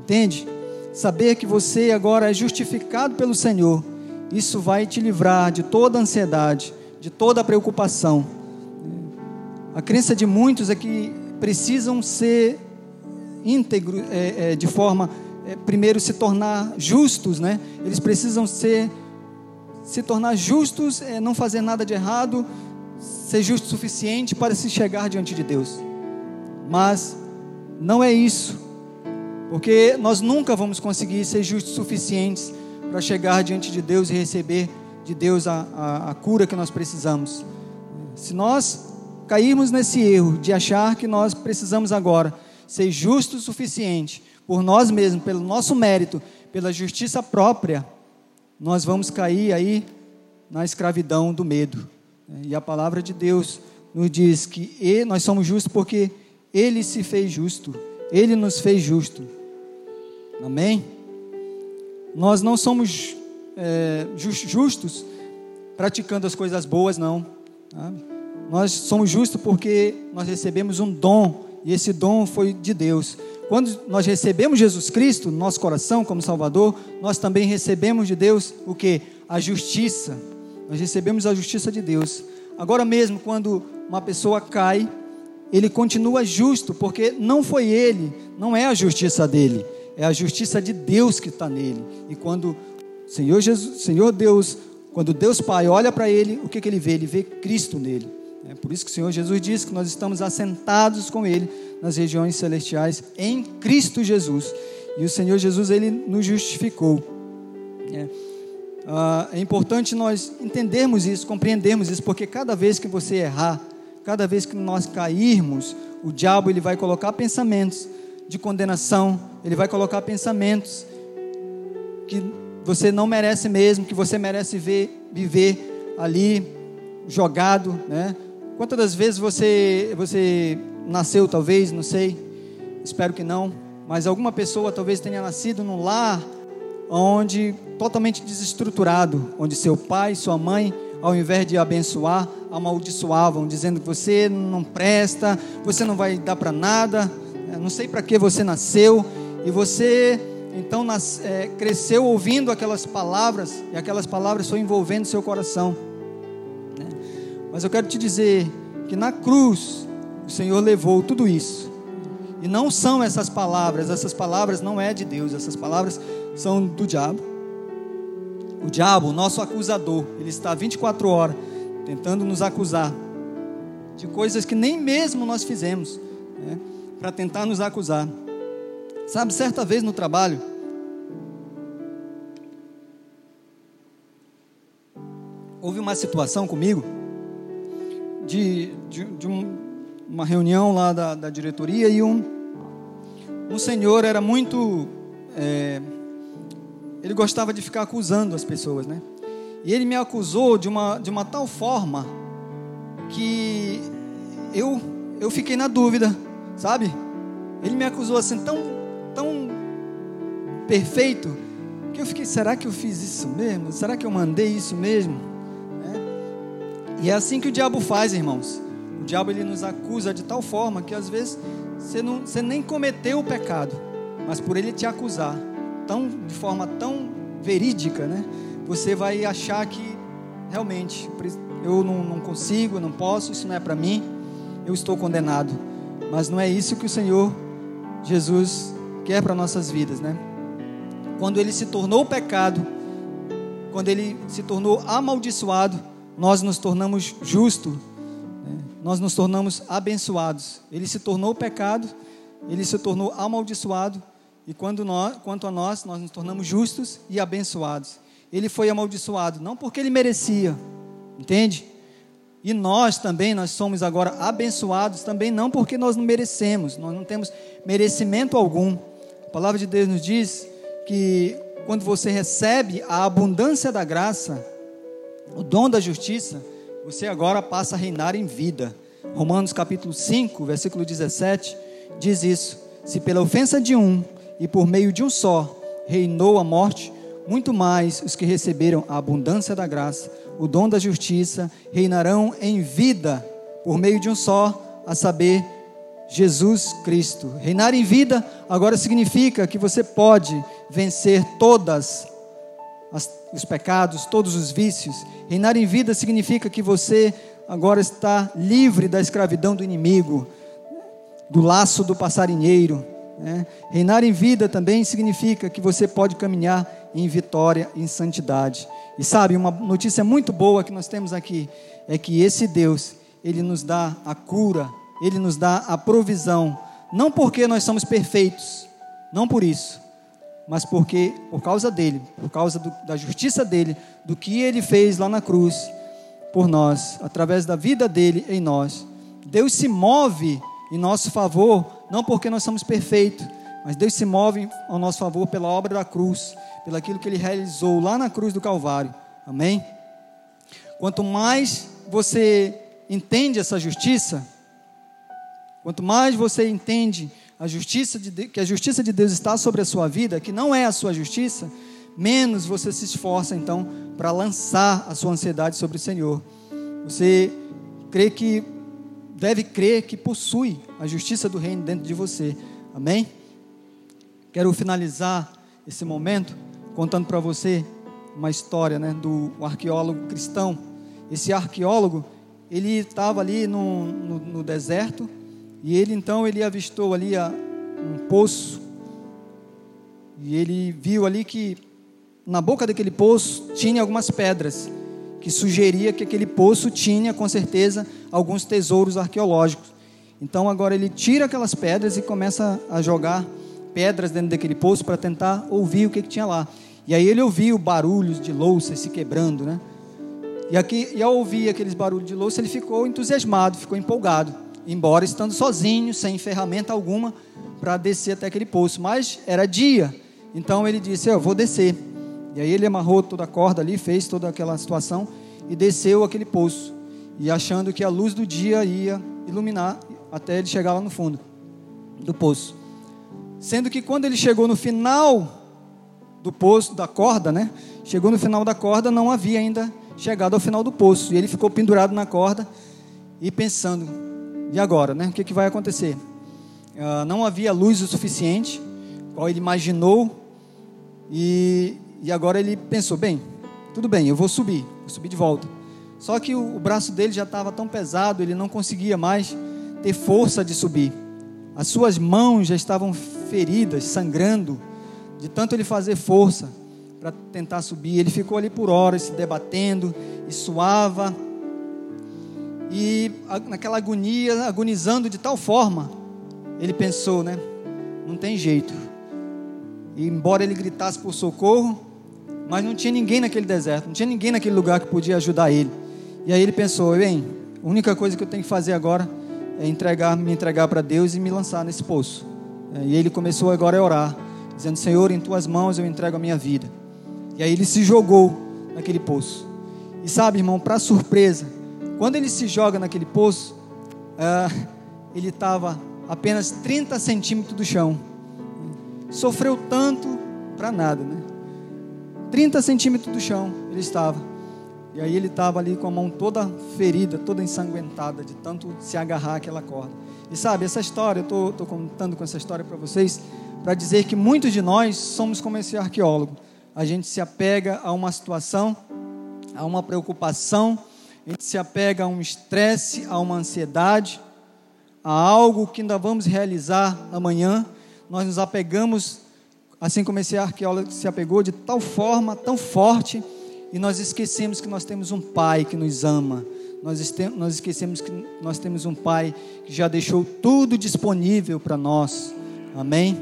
Entende? Saber que você agora é justificado pelo Senhor, isso vai te livrar de toda ansiedade, de toda preocupação. A crença de muitos é que precisam ser íntegro, é, é, de forma, é, primeiro, se tornar justos, né? Eles precisam ser, se tornar justos, é, não fazer nada de errado, ser justo o suficiente para se chegar diante de Deus. Mas não é isso, porque nós nunca vamos conseguir ser justos suficientes para chegar diante de Deus e receber de Deus a, a, a cura que nós precisamos. Se nós cairmos nesse erro de achar que nós precisamos agora ser justo o suficiente por nós mesmos, pelo nosso mérito, pela justiça própria, nós vamos cair aí na escravidão do medo. E a palavra de Deus nos diz que nós somos justos porque Ele se fez justo, Ele nos fez justo. Amém? Nós não somos é, justos praticando as coisas boas, não. Nós somos justos porque nós recebemos um dom, e esse dom foi de Deus. Quando nós recebemos Jesus Cristo no nosso coração como Salvador, nós também recebemos de Deus o que? A justiça. Nós recebemos a justiça de Deus. Agora mesmo, quando uma pessoa cai, ele continua justo, porque não foi ele, não é a justiça dele, é a justiça de Deus que está nele. E quando Senhor Jesus, Senhor Deus, quando Deus Pai olha para ele, o que, que ele vê? Ele vê Cristo nele. É por isso que o Senhor Jesus diz que nós estamos assentados com Ele nas regiões celestiais em Cristo Jesus. E o Senhor Jesus ele nos justificou. É. Ah, é importante nós entendermos isso, compreendermos isso, porque cada vez que você errar, cada vez que nós cairmos, o diabo ele vai colocar pensamentos de condenação, ele vai colocar pensamentos que você não merece mesmo, que você merece ver, viver ali jogado, né? Quantas das vezes você você nasceu talvez, não sei, espero que não, mas alguma pessoa talvez tenha nascido num lar onde totalmente desestruturado, onde seu pai, sua mãe, ao invés de abençoar, amaldiçoavam, dizendo que você não presta, você não vai dar para nada, é, não sei para que você nasceu, e você então nas, é, cresceu ouvindo aquelas palavras, e aquelas palavras foram envolvendo seu coração. Mas eu quero te dizer que na cruz o Senhor levou tudo isso. E não são essas palavras, essas palavras não é de Deus, essas palavras são do diabo. O diabo, nosso acusador, ele está 24 horas tentando nos acusar de coisas que nem mesmo nós fizemos, né, para tentar nos acusar. Sabe, certa vez no trabalho, houve uma situação comigo de, de, de um, uma reunião lá da, da diretoria e um, um senhor era muito. É, ele gostava de ficar acusando as pessoas, né? E ele me acusou de uma, de uma tal forma que eu, eu fiquei na dúvida, sabe? Ele me acusou assim tão, tão perfeito que eu fiquei, será que eu fiz isso mesmo? Será que eu mandei isso mesmo? E é assim que o diabo faz, irmãos. O diabo ele nos acusa de tal forma que às vezes você, não, você nem cometeu o pecado, mas por ele te acusar, tão, de forma tão verídica, né? Você vai achar que realmente eu não, não consigo, não posso, isso não é para mim, eu estou condenado. Mas não é isso que o Senhor Jesus quer para nossas vidas, né? Quando ele se tornou pecado, quando ele se tornou amaldiçoado, nós nos tornamos justos, né? nós nos tornamos abençoados. Ele se tornou pecado, ele se tornou amaldiçoado e quando nós, quanto a nós, nós nos tornamos justos e abençoados. Ele foi amaldiçoado, não porque ele merecia, entende? E nós também, nós somos agora abençoados também não porque nós não merecemos, nós não temos merecimento algum. A palavra de Deus nos diz que quando você recebe a abundância da graça, o dom da justiça, você agora passa a reinar em vida. Romanos capítulo 5, versículo 17, diz isso: Se pela ofensa de um e por meio de um só reinou a morte, muito mais os que receberam a abundância da graça, o dom da justiça, reinarão em vida por meio de um só, a saber, Jesus Cristo. Reinar em vida agora significa que você pode vencer todas as, os pecados, todos os vícios. Reinar em vida significa que você agora está livre da escravidão do inimigo, do laço do passarinheiro né? Reinar em vida também significa que você pode caminhar em vitória, em santidade. E sabe, uma notícia muito boa que nós temos aqui é que esse Deus, ele nos dá a cura, ele nos dá a provisão, não porque nós somos perfeitos, não por isso, mas porque por causa dele, por causa do, da justiça dele, do que ele fez lá na cruz por nós, através da vida dele em nós. Deus se move em nosso favor não porque nós somos perfeitos, mas Deus se move ao nosso favor pela obra da cruz, pelo aquilo que Ele realizou lá na cruz do Calvário. Amém? Quanto mais você entende essa justiça, quanto mais você entende a justiça de Deus, que a justiça de Deus está sobre a sua vida, que não é a sua justiça, menos você se esforça então para lançar a sua ansiedade sobre o Senhor. Você crê que deve crer que possui a justiça do reino dentro de você. Amém? Quero finalizar esse momento contando para você uma história, né, do arqueólogo cristão. Esse arqueólogo, ele estava ali no, no, no, deserto e ele então ele avistou ali a, um poço e ele viu ali que na boca daquele poço tinha algumas pedras que sugeria que aquele poço tinha com certeza alguns tesouros arqueológicos. Então agora ele tira aquelas pedras e começa a jogar pedras dentro daquele poço para tentar ouvir o que, que tinha lá. E aí ele ouviu barulhos de louça se quebrando, né? E, aqui, e ao ouvir aqueles barulhos de louça, ele ficou entusiasmado, ficou empolgado, embora estando sozinho, sem ferramenta alguma, para descer até aquele poço. Mas era dia, então ele disse: Eu vou descer. E aí ele amarrou toda a corda ali, fez toda aquela situação e desceu aquele poço. E achando que a luz do dia ia iluminar até ele chegar lá no fundo do poço. Sendo que quando ele chegou no final do poço, da corda, né? Chegou no final da corda, não havia ainda chegado ao final do poço. E ele ficou pendurado na corda e pensando: e agora, né? O que, que vai acontecer? Uh, não havia luz o suficiente, qual ele imaginou, e, e agora ele pensou: bem, tudo bem, eu vou subir, vou subir de volta. Só que o, o braço dele já estava tão pesado, ele não conseguia mais ter força de subir. As suas mãos já estavam feridas, sangrando, de tanto ele fazer força para tentar subir. Ele ficou ali por horas se debatendo e suava. E naquela agonia, agonizando de tal forma, ele pensou, né? Não tem jeito. E embora ele gritasse por socorro, mas não tinha ninguém naquele deserto, não tinha ninguém naquele lugar que podia ajudar ele. E aí ele pensou, bem, a única coisa que eu tenho que fazer agora é entregar, me entregar para Deus e me lançar nesse poço. É, e ele começou agora a orar, dizendo: Senhor, em tuas mãos eu entrego a minha vida. E aí ele se jogou naquele poço. E sabe, irmão, para surpresa, quando ele se joga naquele poço, uh, ele estava apenas 30 centímetros do chão. Sofreu tanto para nada, né? 30 centímetros do chão ele estava. E aí ele estava ali com a mão toda ferida, toda ensanguentada, de tanto se agarrar àquela corda. E sabe, essa história, eu estou contando com essa história para vocês, para dizer que muitos de nós somos como esse arqueólogo. A gente se apega a uma situação, a uma preocupação, a gente se apega a um estresse, a uma ansiedade, a algo que ainda vamos realizar amanhã. Nós nos apegamos, assim como esse arqueólogo se apegou, de tal forma, tão forte, e nós esquecemos que nós temos um Pai que nos ama nós, nós esquecemos que nós temos um Pai que já deixou tudo disponível para nós. Amém?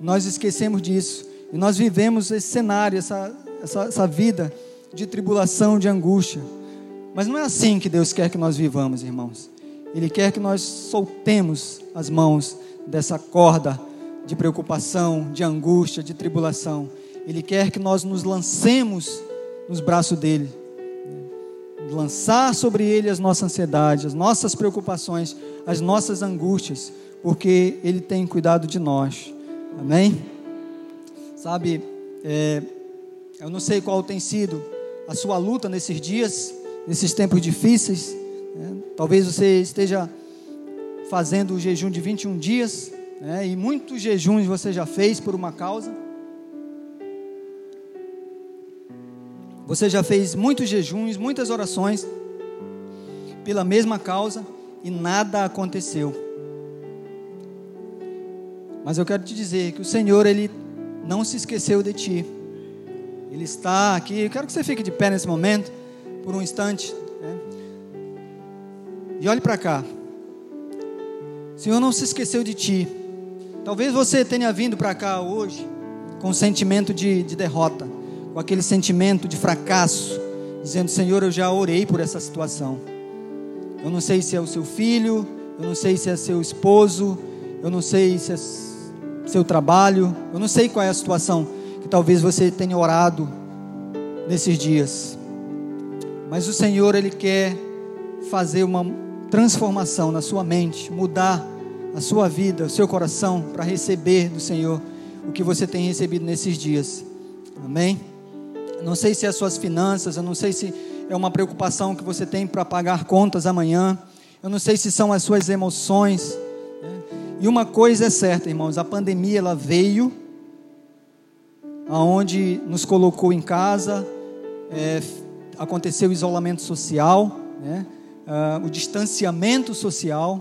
Nós esquecemos disso. E nós vivemos esse cenário, essa, essa, essa vida de tribulação, de angústia. Mas não é assim que Deus quer que nós vivamos, irmãos. Ele quer que nós soltemos as mãos dessa corda de preocupação, de angústia, de tribulação. Ele quer que nós nos lancemos nos braços dele lançar sobre Ele as nossas ansiedades, as nossas preocupações, as nossas angústias, porque Ele tem cuidado de nós. Amém? Sabe, é, eu não sei qual tem sido a sua luta nesses dias, nesses tempos difíceis. Né? Talvez você esteja fazendo o jejum de 21 dias, né? e muitos jejuns você já fez por uma causa. Você já fez muitos jejuns, muitas orações pela mesma causa e nada aconteceu. Mas eu quero te dizer que o Senhor, Ele não se esqueceu de ti. Ele está aqui. Eu quero que você fique de pé nesse momento, por um instante. Né? E olhe para cá. O Senhor não se esqueceu de ti. Talvez você tenha vindo para cá hoje com um sentimento de, de derrota com aquele sentimento de fracasso, dizendo: Senhor, eu já orei por essa situação. Eu não sei se é o seu filho, eu não sei se é seu esposo, eu não sei se é seu trabalho, eu não sei qual é a situação que talvez você tenha orado nesses dias. Mas o Senhor, Ele quer fazer uma transformação na sua mente, mudar a sua vida, o seu coração, para receber do Senhor o que você tem recebido nesses dias. Amém? não sei se é as suas finanças, eu não sei se é uma preocupação que você tem para pagar contas amanhã, eu não sei se são as suas emoções. Né? E uma coisa é certa, irmãos, a pandemia ela veio aonde nos colocou em casa, é, aconteceu o isolamento social, né? uh, o distanciamento social,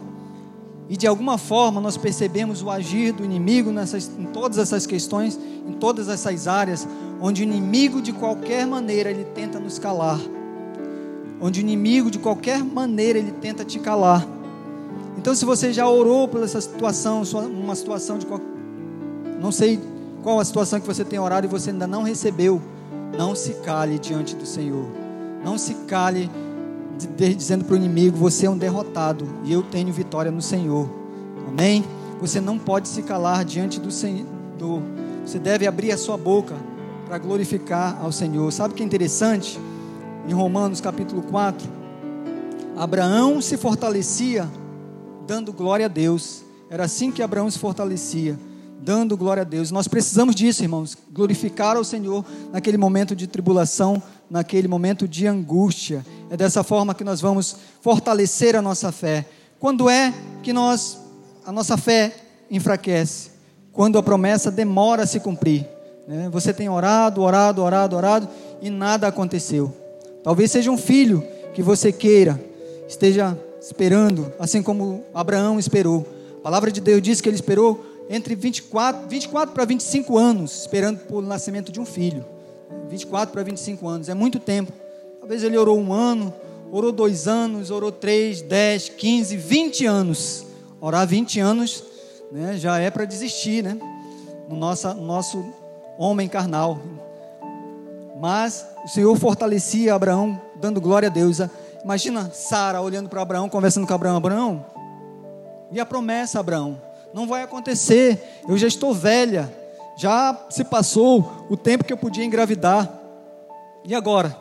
e de alguma forma nós percebemos o agir do inimigo nessas, em todas essas questões, em todas essas áreas, onde o inimigo de qualquer maneira ele tenta nos calar, onde o inimigo de qualquer maneira ele tenta te calar. Então, se você já orou por essa situação, uma situação de qual, não sei qual a situação que você tem orado e você ainda não recebeu, não se cale diante do Senhor. Não se cale dizendo para o inimigo: você é um derrotado e eu tenho vitória no Senhor. Amém? Você não pode se calar diante do Senhor. Você deve abrir a sua boca para glorificar ao Senhor. Sabe o que é interessante? Em Romanos capítulo 4, Abraão se fortalecia dando glória a Deus. Era assim que Abraão se fortalecia, dando glória a Deus. Nós precisamos disso, irmãos, glorificar ao Senhor naquele momento de tribulação, naquele momento de angústia. É dessa forma que nós vamos fortalecer a nossa fé. Quando é que nós a nossa fé enfraquece? Quando a promessa demora a se cumprir. Né? Você tem orado, orado, orado, orado e nada aconteceu. Talvez seja um filho que você queira, esteja esperando, assim como Abraão esperou. A palavra de Deus diz que ele esperou entre 24, 24 para 25 anos, esperando pelo nascimento de um filho. 24 para 25 anos, é muito tempo. Talvez ele orou um ano, orou dois anos, orou três, dez, quinze, vinte anos. Orar 20 anos né, já é para desistir, né? No nosso, nosso homem carnal. Mas o Senhor fortalecia Abraão, dando glória a Deus. Imagina Sara olhando para Abraão, conversando com Abraão: Abraão, e a promessa, Abraão? Não vai acontecer, eu já estou velha, já se passou o tempo que eu podia engravidar, e agora?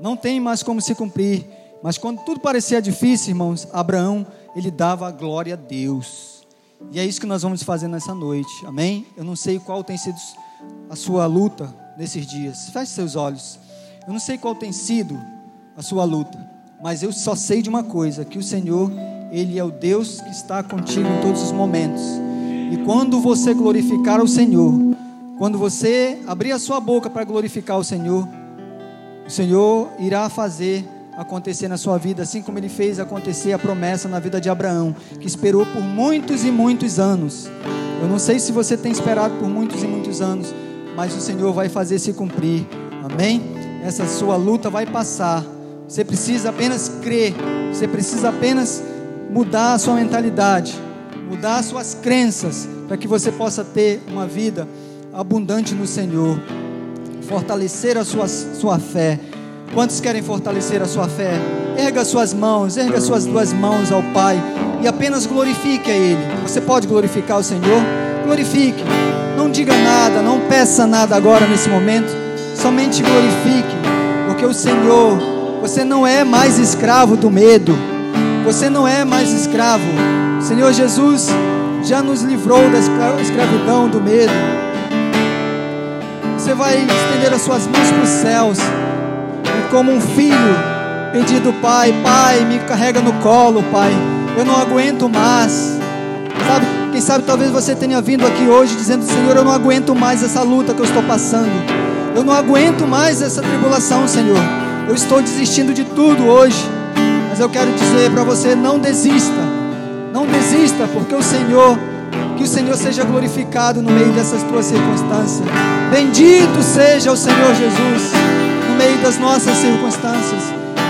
Não tem mais como se cumprir, mas quando tudo parecia difícil, irmãos, Abraão, ele dava glória a Deus, e é isso que nós vamos fazer nessa noite, amém? Eu não sei qual tem sido a sua luta nesses dias, feche seus olhos, eu não sei qual tem sido a sua luta, mas eu só sei de uma coisa: que o Senhor, Ele é o Deus que está contigo em todos os momentos. E quando você glorificar o Senhor, quando você abrir a sua boca para glorificar o Senhor, o Senhor irá fazer acontecer na sua vida, assim como ele fez acontecer a promessa na vida de Abraão, que esperou por muitos e muitos anos. Eu não sei se você tem esperado por muitos e muitos anos, mas o Senhor vai fazer se cumprir. Amém? Essa sua luta vai passar você precisa apenas crer, você precisa apenas mudar a sua mentalidade, mudar as suas crenças, para que você possa ter uma vida abundante no Senhor, fortalecer a sua, sua fé. Quantos querem fortalecer a sua fé? Erga suas mãos, erga suas duas mãos ao Pai e apenas glorifique a Ele. Você pode glorificar o Senhor? Glorifique. Não diga nada, não peça nada agora nesse momento. Somente glorifique, porque o Senhor você não é mais escravo do medo. Você não é mais escravo. Senhor Jesus já nos livrou da escravidão, do medo. Você vai estender as suas mãos para os céus, como um filho pedindo, Pai, Pai, me carrega no colo, Pai. Eu não aguento mais. Sabe, quem sabe talvez você tenha vindo aqui hoje dizendo, Senhor, eu não aguento mais essa luta que eu estou passando. Eu não aguento mais essa tribulação, Senhor. Eu estou desistindo de tudo hoje, mas eu quero dizer para você: não desista, não desista, porque o Senhor, que o Senhor seja glorificado no meio dessas tuas circunstâncias. Bendito seja o Senhor Jesus no meio das nossas circunstâncias.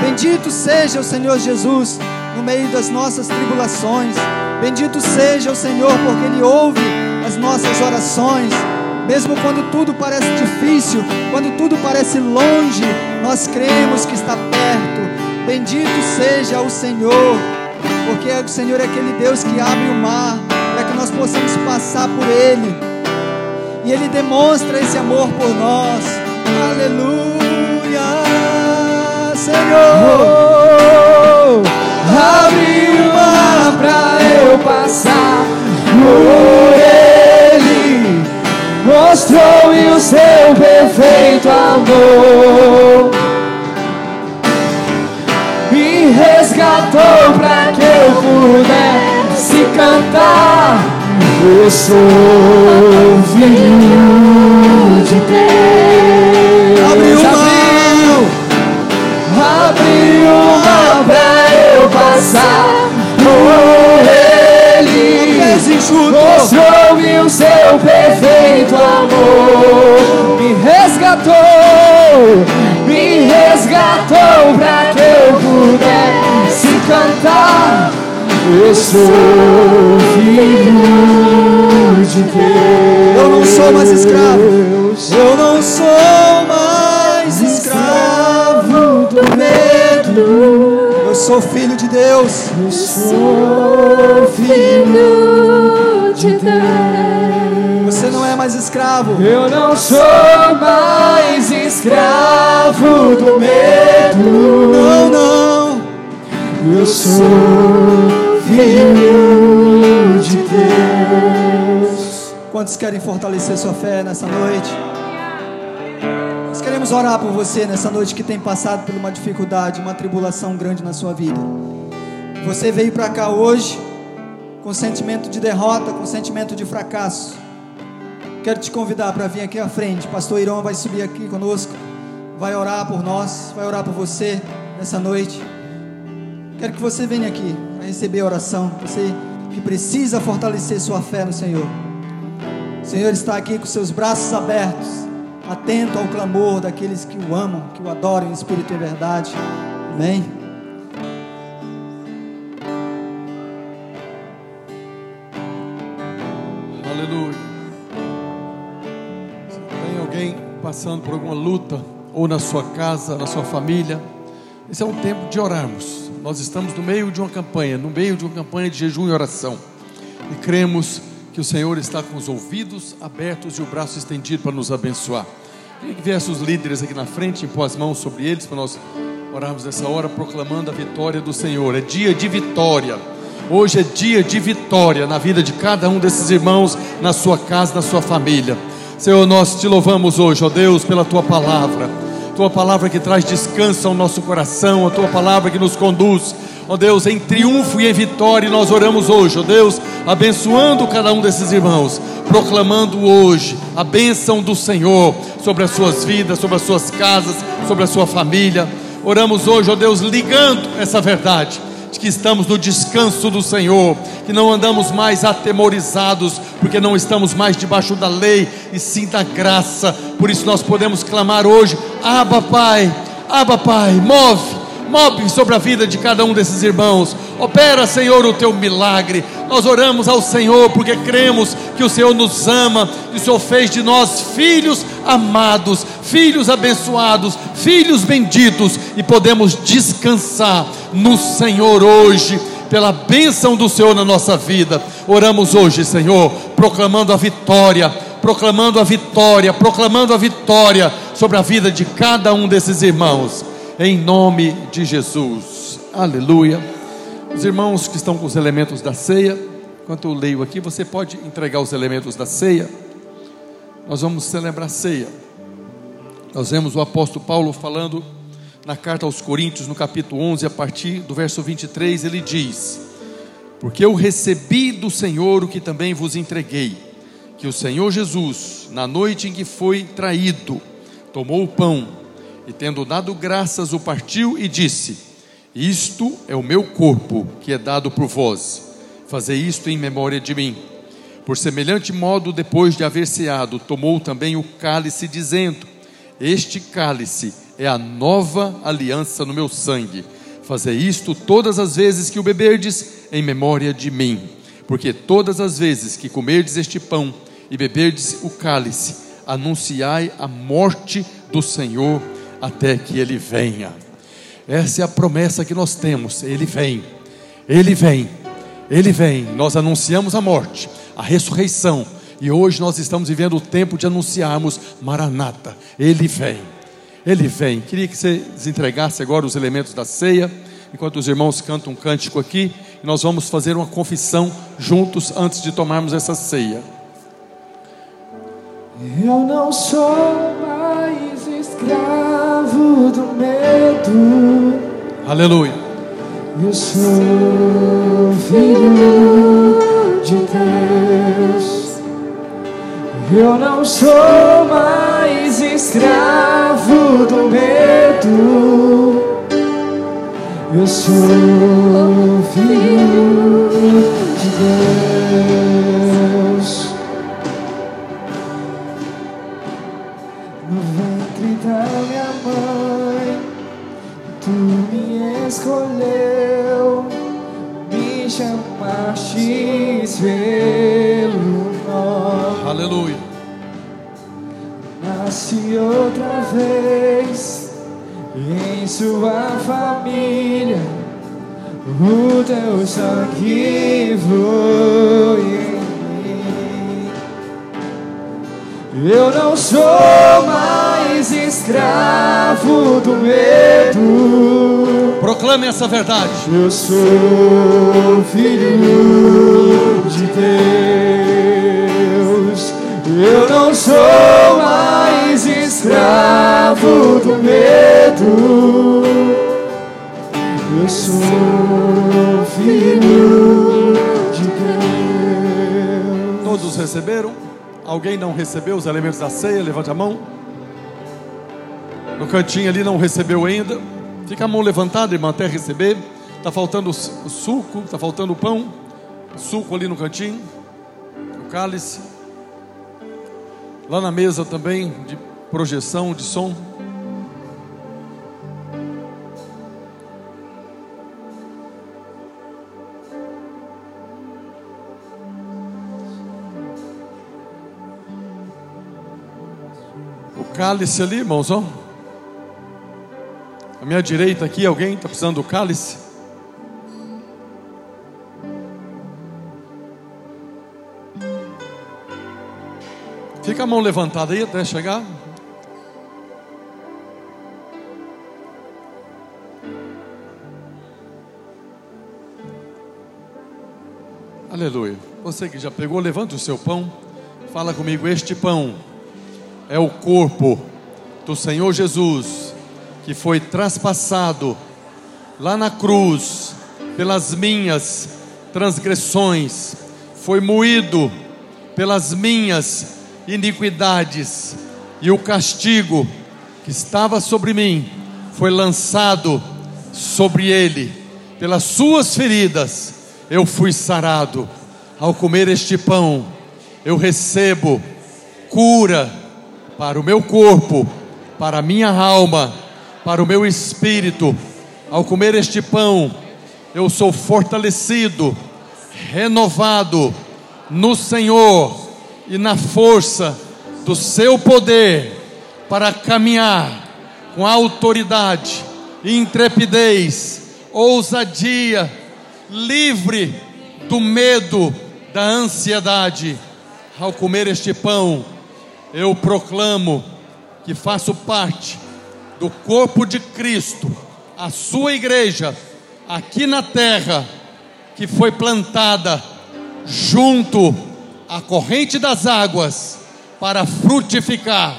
Bendito seja o Senhor Jesus no meio das nossas tribulações. Bendito seja o Senhor, porque Ele ouve as nossas orações. Mesmo quando tudo parece difícil, quando tudo parece longe, nós cremos que está perto. Bendito seja o Senhor, porque o Senhor é aquele Deus que abre o mar para que nós possamos passar por Ele. E Ele demonstra esse amor por nós. Aleluia, Senhor. Oh, abre o mar para eu passar por Ele. Mostrou-me o seu perfeito amor. Eu sou filho de Deus. Abriu uma, abriu uma pra eu passar por ele. Mostrou-me o seu perfeito amor. Me resgatou, me resgatou pra que eu pudesse cantar. Eu sou filho de Deus. Eu não sou mais escravo. Eu não sou mais escravo do medo. Eu sou filho de Deus. Eu sou filho de Deus. Você não é mais escravo. Eu não sou mais escravo do medo. Não, não. Eu sou filho de Deus. Quantos querem fortalecer sua fé nessa noite? Nós queremos orar por você nessa noite que tem passado por uma dificuldade, uma tribulação grande na sua vida. Você veio para cá hoje com sentimento de derrota, com sentimento de fracasso. Quero te convidar para vir aqui à frente. Pastor Irão vai subir aqui conosco, vai orar por nós, vai orar por você nessa noite. Quero que você venha aqui para receber a oração. Você que precisa fortalecer sua fé no Senhor. O Senhor está aqui com seus braços abertos, atento ao clamor daqueles que o amam, que o adoram em espírito e verdade. Amém. Aleluia. Se tem alguém passando por alguma luta, ou na sua casa, na sua família, esse é um tempo de orarmos. Nós estamos no meio de uma campanha, no meio de uma campanha de jejum e oração. E cremos que o Senhor está com os ouvidos abertos e o braço estendido para nos abençoar. Queria que viessem os líderes aqui na frente, impor as mãos sobre eles, para nós orarmos nessa hora, proclamando a vitória do Senhor. É dia de vitória. Hoje é dia de vitória na vida de cada um desses irmãos, na sua casa, na sua família. Senhor, nós te louvamos hoje, ó Deus, pela tua palavra. Tua palavra que traz descanso ao nosso coração, a tua palavra que nos conduz, ó Deus, em triunfo e em vitória. Nós oramos hoje, ó Deus, abençoando cada um desses irmãos, proclamando hoje a bênção do Senhor sobre as suas vidas, sobre as suas casas, sobre a sua família. Oramos hoje, ó Deus, ligando essa verdade de que estamos no descanso do Senhor, que não andamos mais atemorizados, porque não estamos mais debaixo da lei, e sim da graça. Por isso nós podemos clamar hoje: Abba, Pai, Abba, Pai, move, move sobre a vida de cada um desses irmãos. Opera, Senhor, o teu milagre. Nós oramos ao Senhor porque cremos que o Senhor nos ama, que o Senhor fez de nós filhos amados, filhos abençoados, filhos benditos e podemos descansar no Senhor hoje. Pela bênção do Senhor na nossa vida, oramos hoje, Senhor, proclamando a vitória, proclamando a vitória, proclamando a vitória sobre a vida de cada um desses irmãos, em nome de Jesus, aleluia. Os irmãos que estão com os elementos da ceia, enquanto eu leio aqui, você pode entregar os elementos da ceia. Nós vamos celebrar a ceia. Nós vemos o apóstolo Paulo falando na carta aos Coríntios, no capítulo 11, a partir do verso 23, ele diz: Porque eu recebi do Senhor o que também vos entreguei, que o Senhor Jesus, na noite em que foi traído, tomou o pão e, tendo dado graças, o partiu e disse: Isto é o meu corpo que é dado por vós, fazei isto em memória de mim. Por semelhante modo, depois de haver ceado, tomou também o cálice, dizendo: Este cálice é a nova aliança no meu sangue. Fazei isto todas as vezes que o beberdes, em memória de mim. Porque todas as vezes que comerdes este pão e beberdes o cálice, anunciai a morte do Senhor até que ele venha. Essa é a promessa que nós temos. Ele vem, ele vem, ele vem. Nós anunciamos a morte, a ressurreição. E hoje nós estamos vivendo o tempo de anunciarmos Maranata. Ele vem. Ele vem. Queria que você desentregasse agora os elementos da ceia, enquanto os irmãos cantam um cântico aqui, e nós vamos fazer uma confissão juntos antes de tomarmos essa ceia. Eu não sou mais escravo do medo. Aleluia. Eu sou filho de Deus. Eu não sou mais escravo do medo. Eu sou filho de Deus. Escolheu, me chamaste pelo nome. Aleluia. Nasci outra vez em sua família. O teu sangue flui em mim. Eu não sou mais escravo do medo. Proclame essa verdade. Eu sou filho de Deus. Eu não sou mais escravo do medo. Eu sou filho de Deus. Todos receberam? Alguém não recebeu os elementos da ceia? Levante a mão. No cantinho ali não recebeu ainda. Fica a mão levantada, irmã, até receber. Está faltando o su- o suco, está faltando o pão. Suco ali no cantinho. O cálice. Lá na mesa também, de projeção, de som. O cálice ali, irmãos, ó. À minha direita aqui, alguém está precisando do cálice? Fica a mão levantada aí até chegar. Aleluia. Você que já pegou, levanta o seu pão. Fala comigo, este pão é o corpo do Senhor Jesus, que foi traspassado lá na cruz pelas minhas transgressões, foi moído pelas minhas iniquidades, e o castigo que estava sobre mim foi lançado sobre ele, pelas suas feridas eu fui sarado. Ao comer este pão, eu recebo cura para o meu corpo, para a minha alma, para o meu espírito. Ao comer este pão, eu sou fortalecido, renovado no Senhor e na força do seu poder para caminhar com autoridade, intrepidez, ousadia, livre do medo, da ansiedade. Ao comer este pão, eu proclamo que faço parte do corpo de Cristo, a sua igreja, aqui na terra, que foi plantada junto à corrente das águas para frutificar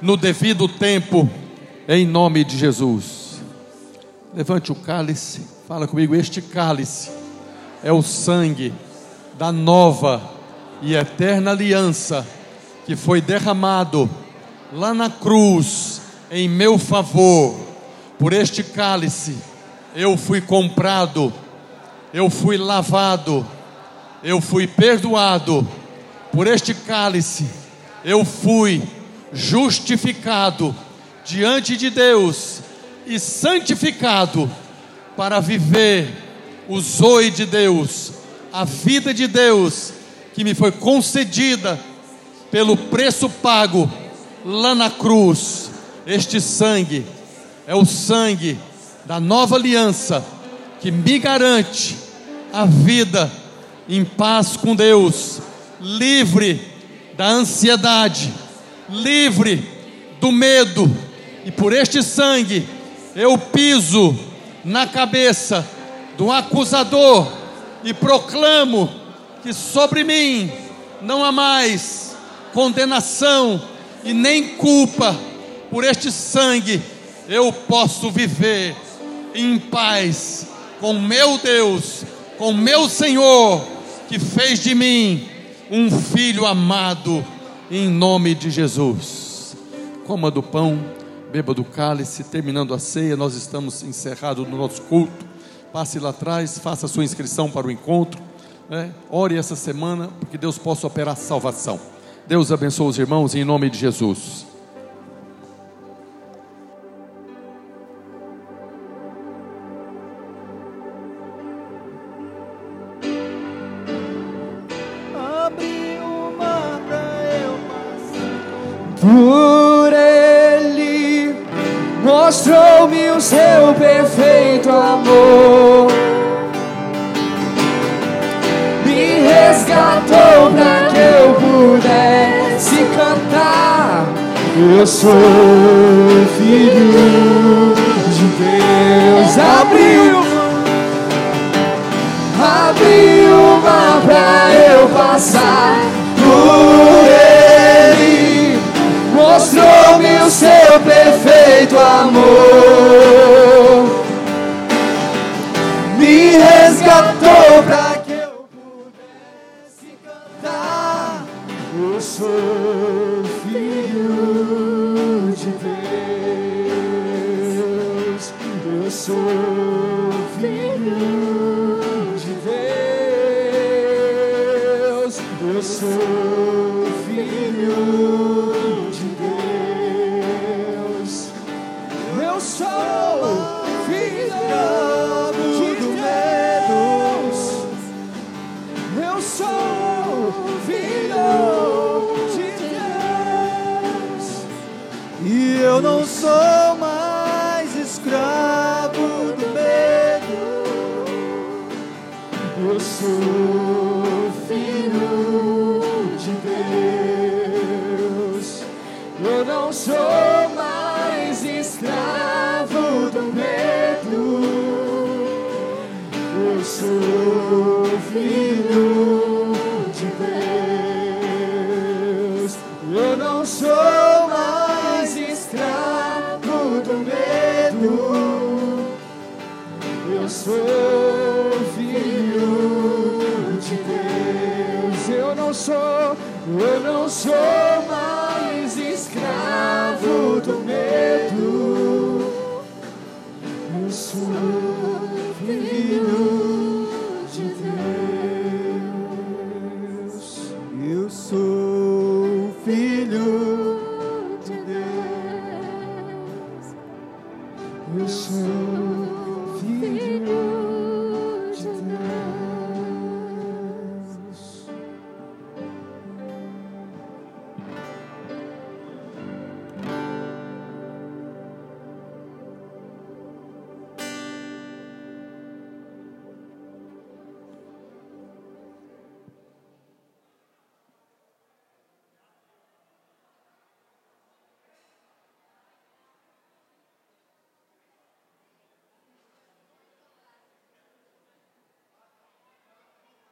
no devido tempo, em nome de Jesus. Levante o cálice, fala comigo. Este cálice é o sangue da nova e eterna aliança que foi derramado lá na cruz em meu favor. Por este cálice eu fui comprado, eu fui lavado, eu fui perdoado. Por este cálice eu fui justificado diante de Deus e santificado para viver o zoe de Deus, a vida de Deus que me foi concedida pelo preço pago lá na cruz. Este sangue é o sangue da nova aliança que me garante a vida em paz com Deus, livre da ansiedade, livre do medo, e por este sangue eu piso na cabeça do acusador e proclamo que sobre mim não há mais condenação e nem culpa por este sangue, eu posso viver em paz com meu Deus, com meu Senhor, que fez de mim um filho amado, em nome de Jesus. Coma do pão, beba do cálice, terminando a ceia, nós estamos encerrados no nosso culto. Passe lá atrás, faça sua inscrição para o encontro. Né? Ore essa semana, porque Deus possa operar salvação. Deus abençoe os irmãos em nome de Jesus. Mostrou-me o seu perfeito amor. Me resgatou para que eu pudesse cantar. Eu sou filho de Deus. Abriu, abriu o mar pra eu passar por ele. Mostrou-me o seu perfeito amor. Me resgatou pra que eu pudesse cantar. Eu sou